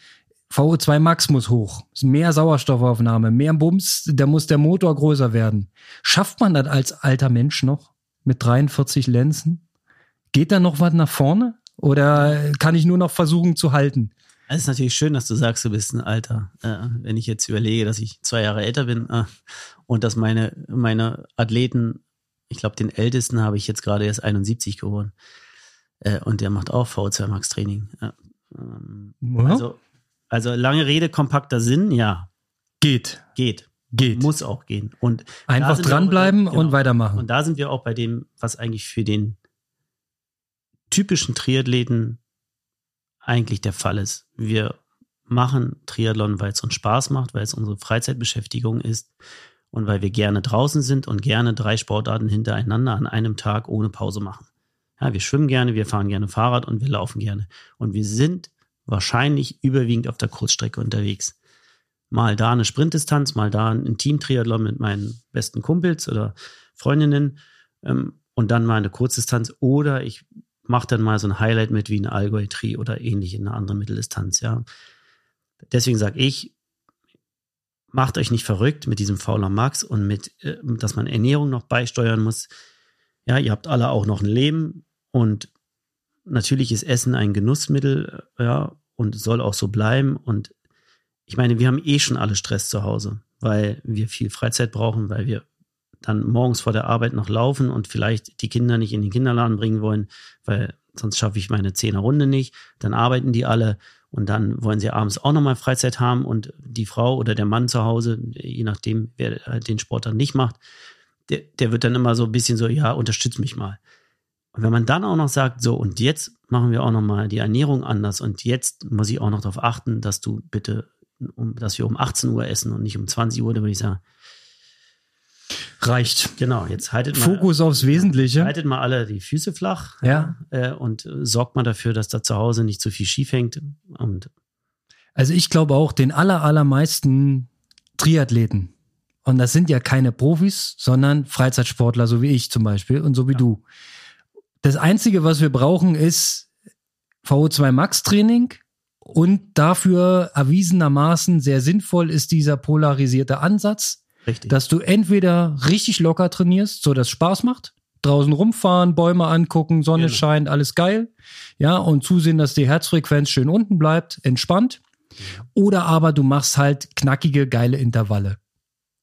A: VO2 Max muss hoch. Mehr Sauerstoffaufnahme, mehr Bums, da muss der Motor größer werden. Schafft man das als alter Mensch noch mit 43 Lenzen? Geht da noch was nach vorne? Oder kann ich nur noch versuchen zu halten?
B: Es ist natürlich schön, dass du sagst, du bist ein Alter. Äh, wenn ich jetzt überlege, dass ich zwei Jahre älter bin äh, und dass meine, meine Athleten, ich glaube, den ältesten habe ich jetzt gerade erst 71 geworden. Äh, und der macht auch V2 Max Training. Ähm, also, also lange Rede, kompakter Sinn, ja,
A: geht,
B: geht.
A: Geht.
B: Muss auch gehen. Und
A: Einfach
B: wir auch-
A: dranbleiben
B: genau.
A: und weitermachen.
B: Und da sind wir auch bei dem, was eigentlich für den typischen Triathleten eigentlich der Fall ist. Wir machen Triathlon, weil es uns Spaß macht, weil es unsere Freizeitbeschäftigung ist und weil wir gerne draußen sind und gerne drei Sportarten hintereinander an einem Tag ohne Pause machen. Ja, wir schwimmen gerne, wir fahren gerne Fahrrad und wir laufen gerne. Und wir sind wahrscheinlich überwiegend auf der Kurzstrecke unterwegs. Mal da eine Sprintdistanz, mal da ein Team-Triathlon mit meinen besten Kumpels oder Freundinnen ähm, und dann mal eine Kurzdistanz oder ich mache dann mal so ein Highlight mit wie eine Allgäu Tri oder ähnlich in einer anderen Mitteldistanz, ja. Deswegen sage ich, macht euch nicht verrückt mit diesem fauler Max und mit, äh, dass man Ernährung noch beisteuern muss. Ja, ihr habt alle auch noch ein Leben und natürlich ist Essen ein Genussmittel, äh, ja, und soll auch so bleiben. Und ich meine, wir haben eh schon alle Stress zu Hause, weil wir viel Freizeit brauchen, weil wir dann morgens vor der Arbeit noch laufen und vielleicht die Kinder nicht in den Kinderladen bringen wollen, weil sonst schaffe ich meine Zehner Runde nicht. Dann arbeiten die alle und dann wollen sie abends auch nochmal Freizeit haben und die Frau oder der Mann zu Hause, je nachdem, wer halt den Sport dann nicht macht, der, der wird dann immer so ein bisschen so, ja, unterstütz mich mal. Und wenn man dann auch noch sagt, so, und jetzt machen wir auch nochmal die Ernährung anders und jetzt muss ich auch noch darauf achten, dass du bitte, um, dass wir um 18 Uhr essen und nicht um 20 Uhr, da würde ich sagen,
A: Reicht.
B: genau, jetzt haltet mal,
A: Fokus aufs Wesentliche.
B: haltet mal alle die Füße flach
A: Ja.
B: äh, und äh, sorgt mal dafür, dass da zu Hause nicht zu viel schief hängt. Und
A: Also ich glaube auch, den aller, allermeisten Triathleten, und das sind ja keine Profis, sondern Freizeitsportler, so wie ich zum Beispiel und so wie du. Das Einzige, was wir brauchen, ist VO2 Max Training und dafür erwiesenermaßen sehr sinnvoll ist dieser polarisierte Ansatz,
B: richtig.
A: dass du entweder richtig locker trainierst, so dass Spaß macht, draußen rumfahren, Bäume angucken, Sonne
B: Genau.
A: scheint, alles geil, ja, und zusehen, dass die Herzfrequenz schön unten bleibt, entspannt. Oder aber du machst halt knackige, geile Intervalle.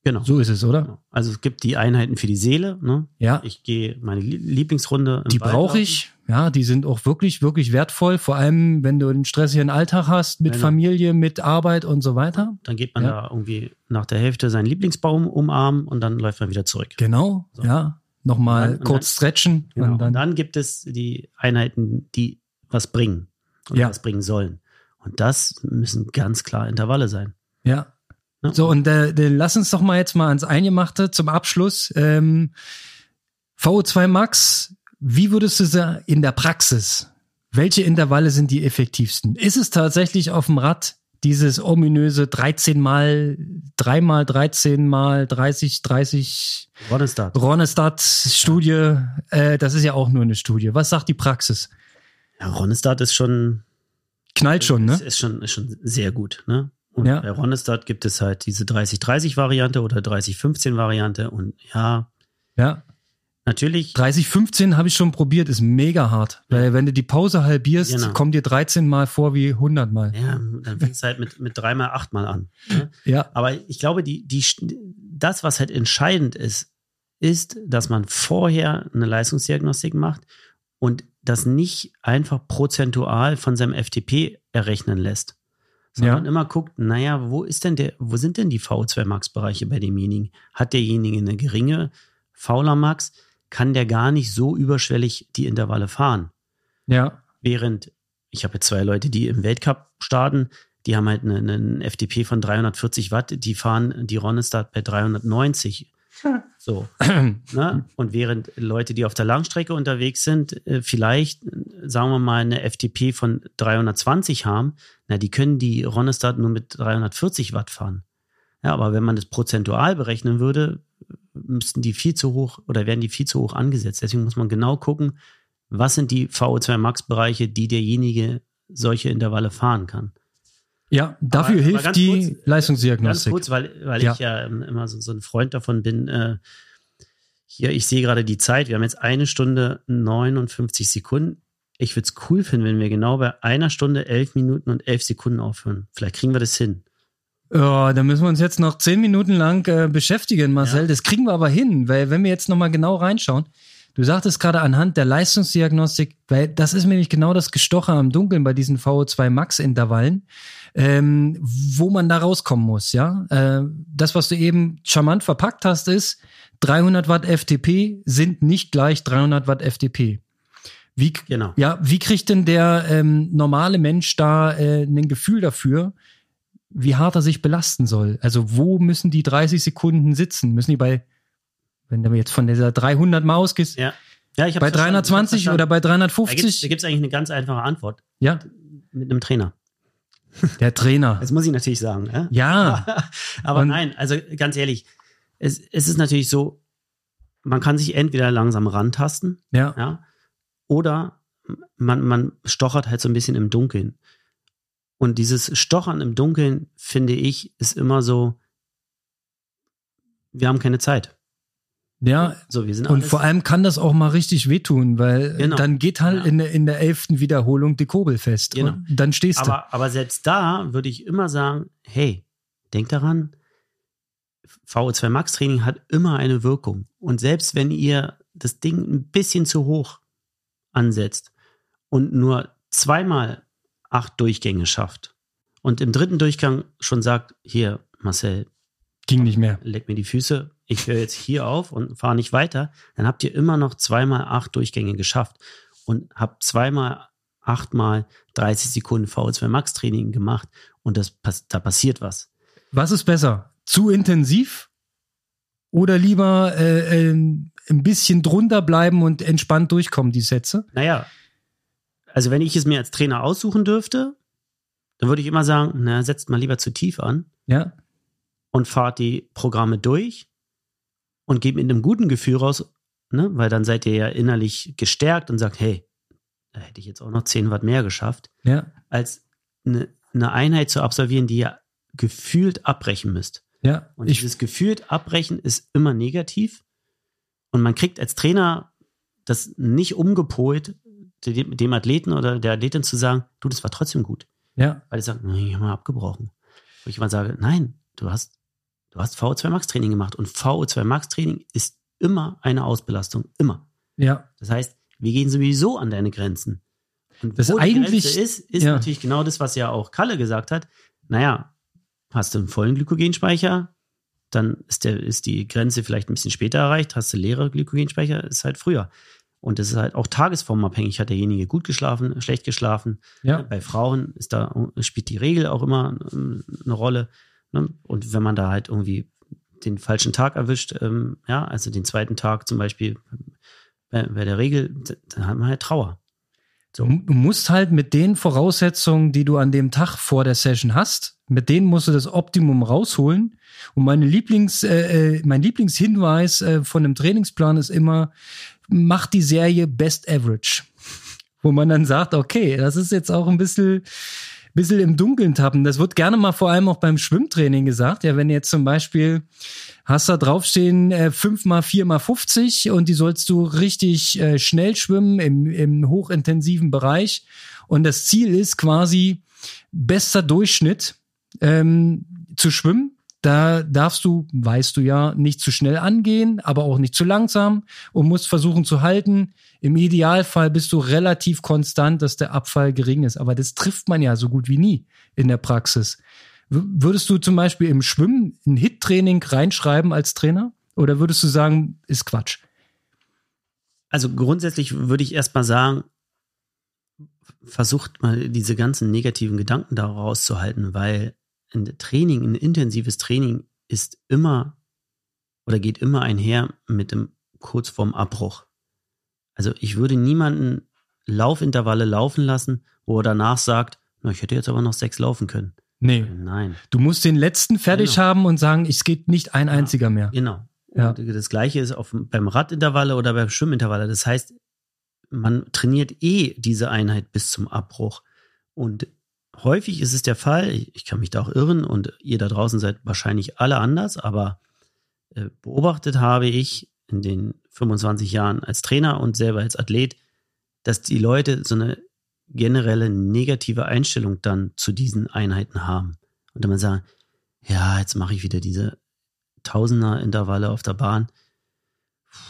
B: genau.
A: So ist es, oder?
B: Genau. Also es gibt die Einheiten für die Seele. Ne?
A: Ja,
B: Ich gehe meine Lie- Lieblingsrunde.
A: die brauche ich. Ja, die sind auch wirklich, wirklich wertvoll. Vor allem, wenn du einen stressigen Alltag hast mit
B: Genau.
A: Familie, mit Arbeit und so weiter.
B: Dann geht man
A: Ja.
B: da irgendwie nach der Hälfte seinen Lieblingsbaum umarmen und dann läuft man wieder zurück.
A: Genau,
B: So.
A: ja. Nochmal
B: dann-
A: kurz stretchen.
B: Genau.
A: Und
B: Und
A: dann,
B: dann, gibt es die Einheiten, die was bringen und
A: Ja.
B: was bringen sollen. Und das müssen ganz klar Intervalle sein.
A: ja.
B: Ne?
A: So, und äh, dann lass uns doch mal jetzt mal ans Eingemachte zum Abschluss. Ähm, VO2 Max, wie würdest du sagen, in der Praxis, welche Intervalle sind die effektivsten? Ist es tatsächlich auf dem Rad dieses ominöse 13 mal, 3 mal 13 mal 30, 30
B: Ronestad.
A: Ronestad-Studie, äh, das ist ja auch nur eine Studie. Was sagt die Praxis?
B: Ja, Ronestad ist schon,
A: Knallt schon, ne?
B: ist, ist schon, ist schon sehr gut, ne? Und
A: Ja.
B: bei Ronestad gibt es halt diese 30-30-Variante oder 30-15-Variante und ja,
A: Ja.
B: Natürlich
A: 30, 15 habe ich schon probiert, ist mega hart. Weil wenn du die Pause halbierst,
B: Genau.
A: kommt dir 13 mal vor wie 100 mal.
B: Ja, dann fängst du halt mit, mit dreimal, achtmal an. Ne?
A: Ja.
B: Aber ich glaube, die, die, das, was halt entscheidend ist, ist, dass man vorher eine Leistungsdiagnostik macht und das nicht einfach prozentual von seinem FTP errechnen lässt. Sondern
A: Ja.
B: immer guckt, naja, wo ist denn der, wo sind denn die VO2 Max-Bereiche bei demjenigen? Hat derjenige eine geringe Fauler Max? Kann der gar nicht so überschwellig die Intervalle fahren?
A: Ja.
B: Während ich habe jetzt zwei Leute, die im Weltcup starten, die haben halt einen, einen FTP von 340 Watt, die fahren die Ronestad bei 390. So. Ne? Und während Leute, die auf der Langstrecke unterwegs sind, äh, vielleicht, sagen wir mal, eine FTP von 320 haben, na, die können die Ronestad nur mit 340 Watt fahren. Ja, aber wenn man das prozentual berechnen würde, müssten die viel zu hoch oder werden die viel zu hoch angesetzt. Deswegen muss man genau gucken, was sind die VO2 Max-Bereiche, die derjenige solche Intervalle fahren kann.
A: Ja, dafür
B: aber
A: hilft
B: ganz
A: die
B: kurz- Ganz
A: Leistungsdiagnostik.
B: kurz, weil, weil
A: Ja.
B: ich ja ähm, immer so, so ein Freund davon bin. Äh, hier, ich sehe gerade die Zeit. Wir haben jetzt eine Stunde 59 Sekunden. Ich würde es cool finden, wenn wir genau bei einer Stunde, elf Minuten und elf Sekunden aufhören. Vielleicht kriegen wir das hin.
A: Ja, da müssen wir uns jetzt noch zehn Minuten lang äh, beschäftigen, Marcel.
B: Ja.
A: Das kriegen wir aber hin, weil wenn wir jetzt nochmal genau reinschauen, du sagtest gerade anhand der Leistungsdiagnostik, weil das ist nämlich genau das Gestocher am Dunkeln bei diesen VO2 Max-Intervallen, ähm, wo man da rauskommen muss, ja. Äh, das, was du eben charmant verpackt hast, ist, 300 Watt FTP sind nicht gleich 300 Watt FTP. Wie,
B: Genau.
A: ja, wie kriegt denn der ähm, normale Mensch da äh, ein Gefühl dafür, wie hart er sich belasten soll? Also wo müssen die 30 Sekunden sitzen? Müssen die bei, wenn du jetzt von dieser 300 mal ausgehst,
B: Ja. Ja, ich
A: bei
B: verstanden.
A: 320
B: Ich
A: oder bei
B: verstanden. Da gibt es
A: 350?
B: eigentlich eine ganz einfache Antwort.
A: Ja,
B: Mit einem Trainer.
A: der Trainer.
B: Das muss ich natürlich sagen. Ja?
A: Ja,
B: Aber
A: Und-
B: nein, also ganz ehrlich, es, es ist natürlich so, man kann sich entweder langsam rantasten,
A: ja,
B: ja, oder man, man stochert halt so ein bisschen im Dunkeln. Und dieses Stochern im Dunkeln, finde ich, ist immer so, wir haben keine Zeit.
A: ja.
B: So, wir sind
A: Und
B: alles,
A: vor allem kann das auch mal richtig wehtun, weil
B: Genau.
A: dann geht halt
B: Ja.
A: in, der- in der elften Wiederholung die Kurbel fest.
B: Genau.
A: Und dann stehst
B: aber, aber selbst da würde ich immer sagen, hey, denk daran, VO2 Max Training hat immer eine Wirkung. Und selbst wenn ihr das Ding ein bisschen zu hoch ansetzt und nur zweimal acht Durchgänge schafft und im dritten Durchgang schon sagt, hier, Marcel.
A: Ging nicht mehr.
B: leg mir die Füße, ich höre jetzt hier auf und fahre nicht weiter, dann habt ihr immer noch zweimal acht Durchgänge geschafft und habt zweimal achtmal 30 Sekunden VO2 Max Training gemacht und das, da passiert was.
A: Was ist besser? Zu intensiv oder lieber äh, äh, ein bisschen drunter bleiben und entspannt durchkommen, die Sätze?
B: Naja, also wenn ich es mir als Trainer aussuchen dürfte, dann würde ich immer sagen, na, setzt mal lieber zu tief an
A: Ja,
B: und fahrt die Programme durch und geht mit einem guten Gefühl raus, ne? weil dann seid ihr ja innerlich gestärkt und sagt, hey, da hätte ich jetzt auch noch 10 Watt mehr geschafft,
A: ja,
B: als eine, eine Einheit zu absolvieren, die ihr gefühlt abbrechen müsst.
A: ja.
B: Und
A: Ich,
B: dieses gefühlt abbrechen ist immer negativ und man kriegt als Trainer das nicht umgepolt, dem, Athleten oder der Athletin zu sagen, du, das war trotzdem gut.
A: ja,
B: Weil die sagen, nee, ich habe mal abgebrochen. Wo ich immer sage, nein, du hast, du hast VO2 Max Training gemacht und VO2 Max Training ist immer eine Ausbelastung, immer.
A: ja,
B: Das heißt, wir gehen sowieso an deine Grenzen. Und
A: Das
B: wo
A: eigentlich-
B: Grenze ist, ist
A: ja.
B: natürlich genau das, was ja auch Kalle gesagt hat. Naja, hast du einen vollen Glykogenspeicher, dann ist, der, ist die Grenze vielleicht ein bisschen später erreicht. Hast du leere Glykogenspeicher, ist halt früher. Und das ist halt auch tagesformabhängig. Hat derjenige gut geschlafen, schlecht geschlafen?
A: ja,
B: Bei Frauen ist da, spielt die Regel auch immer ähm, eine Rolle. Ne? Und wenn man da halt irgendwie den falschen Tag erwischt, ähm, ja, also den zweiten Tag zum Beispiel bei, bei der Regel, dann hat man halt Trauer.
A: Du musst halt mit den Voraussetzungen, die du an dem Tag vor der Session hast, mit denen musst du das Optimum rausholen. Und meine Lieblings, äh, äh mein Lieblingshinweis äh, von einem Trainingsplan ist immer, mach die Serie Best Average. Wo man dann sagt, okay, das ist jetzt auch ein bisschen, bisschen im Dunkeln tappen. Das wird gerne mal vor allem auch beim Schwimmtraining gesagt. Ja, wenn jetzt zum Beispiel hast da draufstehen äh, 5 mal 4 mal 50 und die sollst du richtig äh, schnell schwimmen im, im hochintensiven Bereich. Und das Ziel ist quasi bester Durchschnitt ähm, zu schwimmen. Da darfst du, weißt du ja, nicht zu schnell angehen, aber auch nicht zu langsam und musst versuchen zu halten. Im Idealfall bist du relativ konstant, dass der Abfall gering ist. Aber das trifft man ja so gut wie nie in der Praxis. Würdest du zum Beispiel im Schwimmen ein Hit-Training reinschreiben als Trainer? Oder würdest du sagen, ist Quatsch?
B: Also grundsätzlich würde ich erstmal sagen, versucht mal diese ganzen negativen Gedanken da rauszuhalten, weil ein Training, ein intensives Training ist immer oder geht immer einher mit dem kurz vorm Abbruch. Also ich würde niemanden Laufintervalle laufen lassen, wo er danach sagt, na, ich hätte jetzt aber noch sechs laufen können.
A: Nee.
B: Nein.
A: Du musst den letzten fertig genau. haben und sagen, es geht nicht ein einziger mehr.
B: Genau. Ja. das gleiche ist auf, beim Radintervalle oder beim Schwimmintervalle. Das heißt, man trainiert eh diese Einheit bis zum Abbruch. Und häufig ist es der Fall, ich kann mich da auch irren und ihr da draußen seid wahrscheinlich alle anders, aber äh, beobachtet habe ich in den 25 Jahren als Trainer und selber als Athlet, dass die Leute so eine generelle negative Einstellung dann zu diesen Einheiten haben. Und dann man sagen, ja, jetzt mache ich wieder diese Tausender-Intervalle auf der Bahn.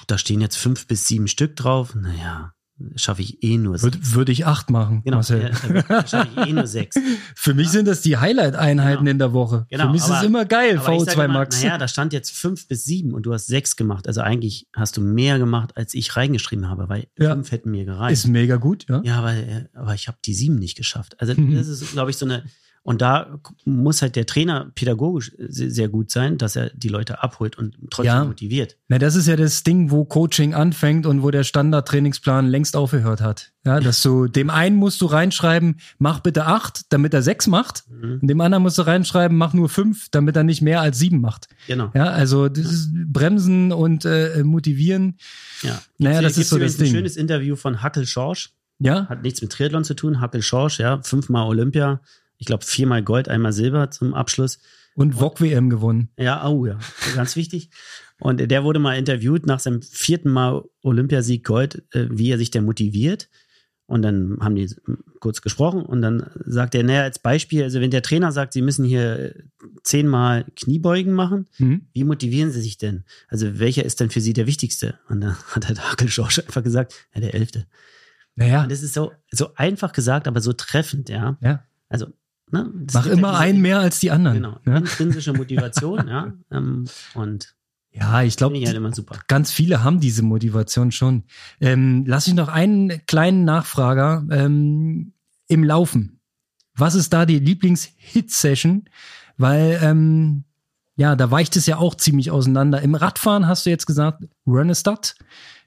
B: Da stehen jetzt fünf bis sieben Stück drauf. Naja, schaffe ich eh nur
A: sechs. Würde, würde ich acht machen.
B: Genau, Marcel. Ja, schaffe ich eh nur sechs.
A: Für mich sind das die Highlight-Einheiten genau. in der Woche. Genau, Für mich aber, ist es immer geil, VO2 Max.
B: Naja, da stand jetzt fünf bis sieben und du hast sechs gemacht. Also eigentlich hast du mehr gemacht, als ich reingeschrieben habe, weil ja. fünf hätten mir gereicht.
A: Ist mega gut, ja.
B: Ja, aber, aber ich habe die sieben nicht geschafft. Also mhm. das ist, glaube ich, so eine und da muss halt der Trainer pädagogisch sehr gut sein, dass er die Leute abholt und trotzdem ja. motiviert.
A: Na, das ist ja das Ding, wo Coaching anfängt und wo der Standard-Trainingsplan längst aufgehört hat. Ja, dass du dem einen musst du reinschreiben, mach bitte acht, damit er sechs macht. Mhm. Und dem anderen musst du reinschreiben, mach nur fünf, damit er nicht mehr als sieben macht.
B: Genau.
A: Ja, also das ist bremsen und äh, motivieren.
B: Ja.
A: Naja, das ist so das
B: Ding.
A: ein
B: schönes Interview von Hackel Schorsch.
A: Ja.
B: Hat nichts mit Triathlon zu tun. Hackel Schorsch, ja, fünfmal Olympia ich glaube, viermal Gold, einmal Silber zum Abschluss.
A: Und VOG-WM gewonnen.
B: Ja, oh ja, ganz wichtig. Und der wurde mal interviewt nach seinem vierten Mal Olympiasieg Gold, äh, wie er sich denn motiviert. Und dann haben die kurz gesprochen und dann sagt er, naja, als Beispiel, also wenn der Trainer sagt, sie müssen hier zehnmal Kniebeugen machen, mhm. wie motivieren sie sich denn? Also welcher ist denn für sie der wichtigste? Und dann hat der Hakel Schorsch einfach gesagt, ja, der elfte.
A: Naja.
B: Und das ist so, so einfach gesagt, aber so treffend, ja.
A: Ja.
B: Also
A: Ne? Mach immer einen mehr als die anderen.
B: Genau, ne? intrinsische Motivation, ja. Ähm, und
A: ja, ich glaube,
B: halt
A: ganz viele haben diese Motivation schon. Ähm, lass ich noch einen kleinen Nachfrager ähm, im Laufen. Was ist da die Lieblings-Hit-Session? Weil ähm, ja, da weicht es ja auch ziemlich auseinander. Im Radfahren hast du jetzt gesagt, Runnestad.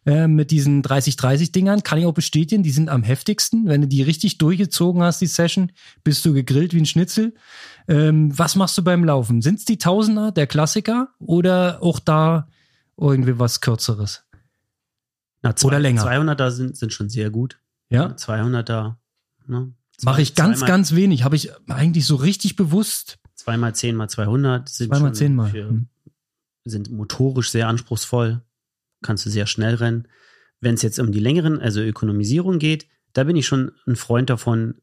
A: Äh, mit diesen 30-30-Dingern, kann ich auch bestätigen, die sind am heftigsten. Wenn du die richtig durchgezogen hast, die Session, bist du gegrillt wie ein Schnitzel. Ähm, was machst du beim Laufen? Sind es die Tausender, der Klassiker, oder auch da irgendwie was Kürzeres?
B: Na, zwei,
A: oder länger?
B: 200er sind, sind schon sehr gut.
A: Ja.
B: 200er, ne?
A: Mache ich ganz, zweimal, ganz wenig. Habe ich eigentlich so richtig bewusst.
B: Zweimal 10 mal 200 sind
A: zweimal 10 mal. Für, hm.
B: sind motorisch sehr anspruchsvoll kannst du sehr schnell rennen. Wenn es jetzt um die längeren, also Ökonomisierung geht, da bin ich schon ein Freund davon,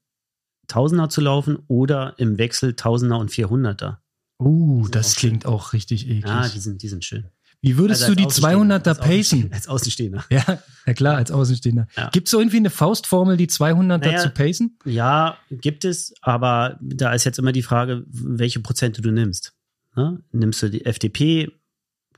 B: Tausender zu laufen oder im Wechsel Tausender und Vierhunderter.
A: Uh, das klingt schön. auch richtig eklig.
B: Ja, die sind, die sind schön.
A: Wie würdest also du die 200er pacen?
B: Als Außenstehender.
A: Ja, ja klar, als Außenstehender. Ja. Gibt es irgendwie eine Faustformel, die 200er naja, zu pacen?
B: Ja, gibt es, aber da ist jetzt immer die Frage, welche Prozente du nimmst. Ne? Nimmst du die FDP,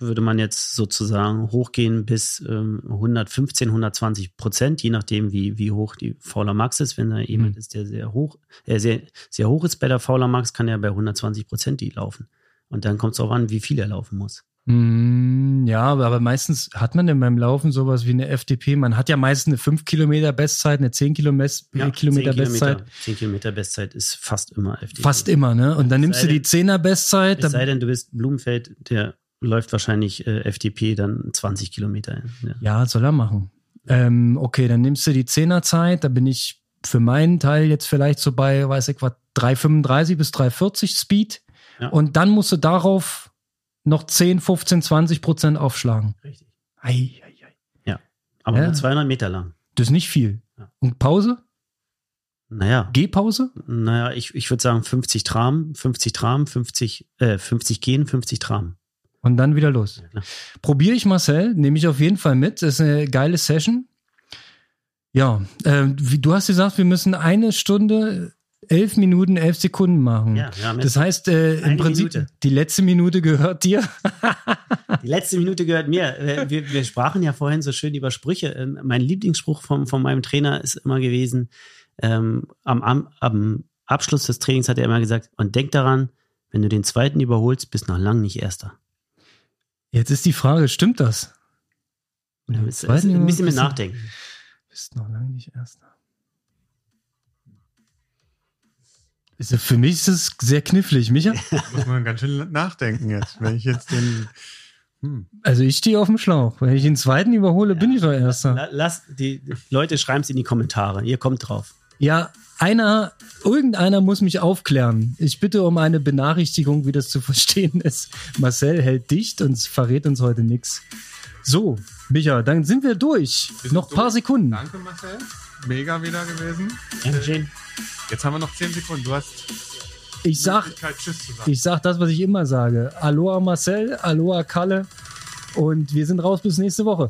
B: würde man jetzt sozusagen hochgehen bis ähm, 115, 120 Prozent, je nachdem, wie, wie hoch die Fauler Max ist. Wenn da jemand mhm. ist, der sehr hoch, äh, sehr, sehr hoch ist bei der Fauler Max, kann er bei 120 Prozent die laufen. Und dann kommt es auch an, wie viel er laufen muss.
A: Mm, ja, aber meistens hat man denn beim Laufen sowas wie eine FDP. Man hat ja meistens eine 5 Kilometer Bestzeit, eine 10 Kilometer,
B: Ja,
A: Kilometer
B: 10
A: Bestzeit.
B: 10 Kilometer Bestzeit ist fast immer FDP.
A: Fast immer, ne? Und dann
B: Es
A: nimmst du die
B: denn-
A: 10er Bestzeit.
B: Es
A: dann-
B: sei denn, du bist Blumenfeld, der läuft wahrscheinlich äh, FDP dann 20 Kilometer. Ja.
A: Ja, soll er machen. Ähm, okay, dann nimmst du die Zehnerzeit. Da bin ich für meinen Teil jetzt vielleicht so bei, weiß ich was, 3,35 bis 3,40 Speed.
B: Ja.
A: Und dann musst du darauf noch 10, 15, 20 Prozent aufschlagen.
B: Richtig.
A: Ei, ei, ei.
B: Aber
A: Ja.
B: nur 200 Meter lang.
A: Das ist nicht viel.
B: Ja.
A: Und Pause?
B: Naja,
A: Gehpause?
B: naja, ich, ich würde sagen 50 Tram, 50 Tram, 50, äh, 50 gehen, 50 Tram.
A: Und dann wieder los.
B: Ja.
A: Probiere ich Marcel, nehme ich auf jeden Fall mit. Das ist eine geile Session. Ja, äh, wie, du hast gesagt, wir müssen eine Stunde, elf Minuten, elf Sekunden machen.
B: Ja,
A: Das heißt, äh, im Prinzip,
B: Minute.
A: die letzte Minute gehört dir.
B: Die letzte Minute gehört mir. Äh, Wir, wir sprachen ja vorhin so schön über Sprüche. Ähm, Mein Lieblingsspruch vom, von meinem Trainer ist immer gewesen, ähm, am, am, am Abschluss des Trainings hat er immer gesagt, und denk daran, wenn du den zweiten überholst, bist noch lang nicht Erster.
A: Jetzt ist die Frage, stimmt das?
B: Ja, ist, ist ein bisschen mit Nachdenken.
A: Bist noch lange nicht Erster. Ist, für mich ist es sehr knifflig, Micha.
D: Muss man ganz schön nachdenken jetzt. Wenn ich jetzt den. Hm.
A: Also ich stehe auf dem Schlauch. Wenn ich den zweiten überhole, bin ich doch Erster.
B: La- Lass, die die Leute schreiben es in die Kommentare. Ihr kommt drauf.
A: Ja, einer, irgendeiner muss mich aufklären. Ich bitte um eine Benachrichtigung, wie das zu verstehen ist. Marcel hält dicht und verrät uns heute nichts. So, Micha, dann sind wir durch.
D: Wir sind
A: Noch ein paar
D: durch.
A: Sekunden.
D: Danke, Marcel. Mega wieder gewesen.
B: Dankeschön.
D: Jetzt haben wir noch 10 Sekunden. Du hast
A: Ich sag, ich sag das, was ich immer sage. Aloha Marcel, Aloha Kalle. Und wir sind raus bis nächste Woche.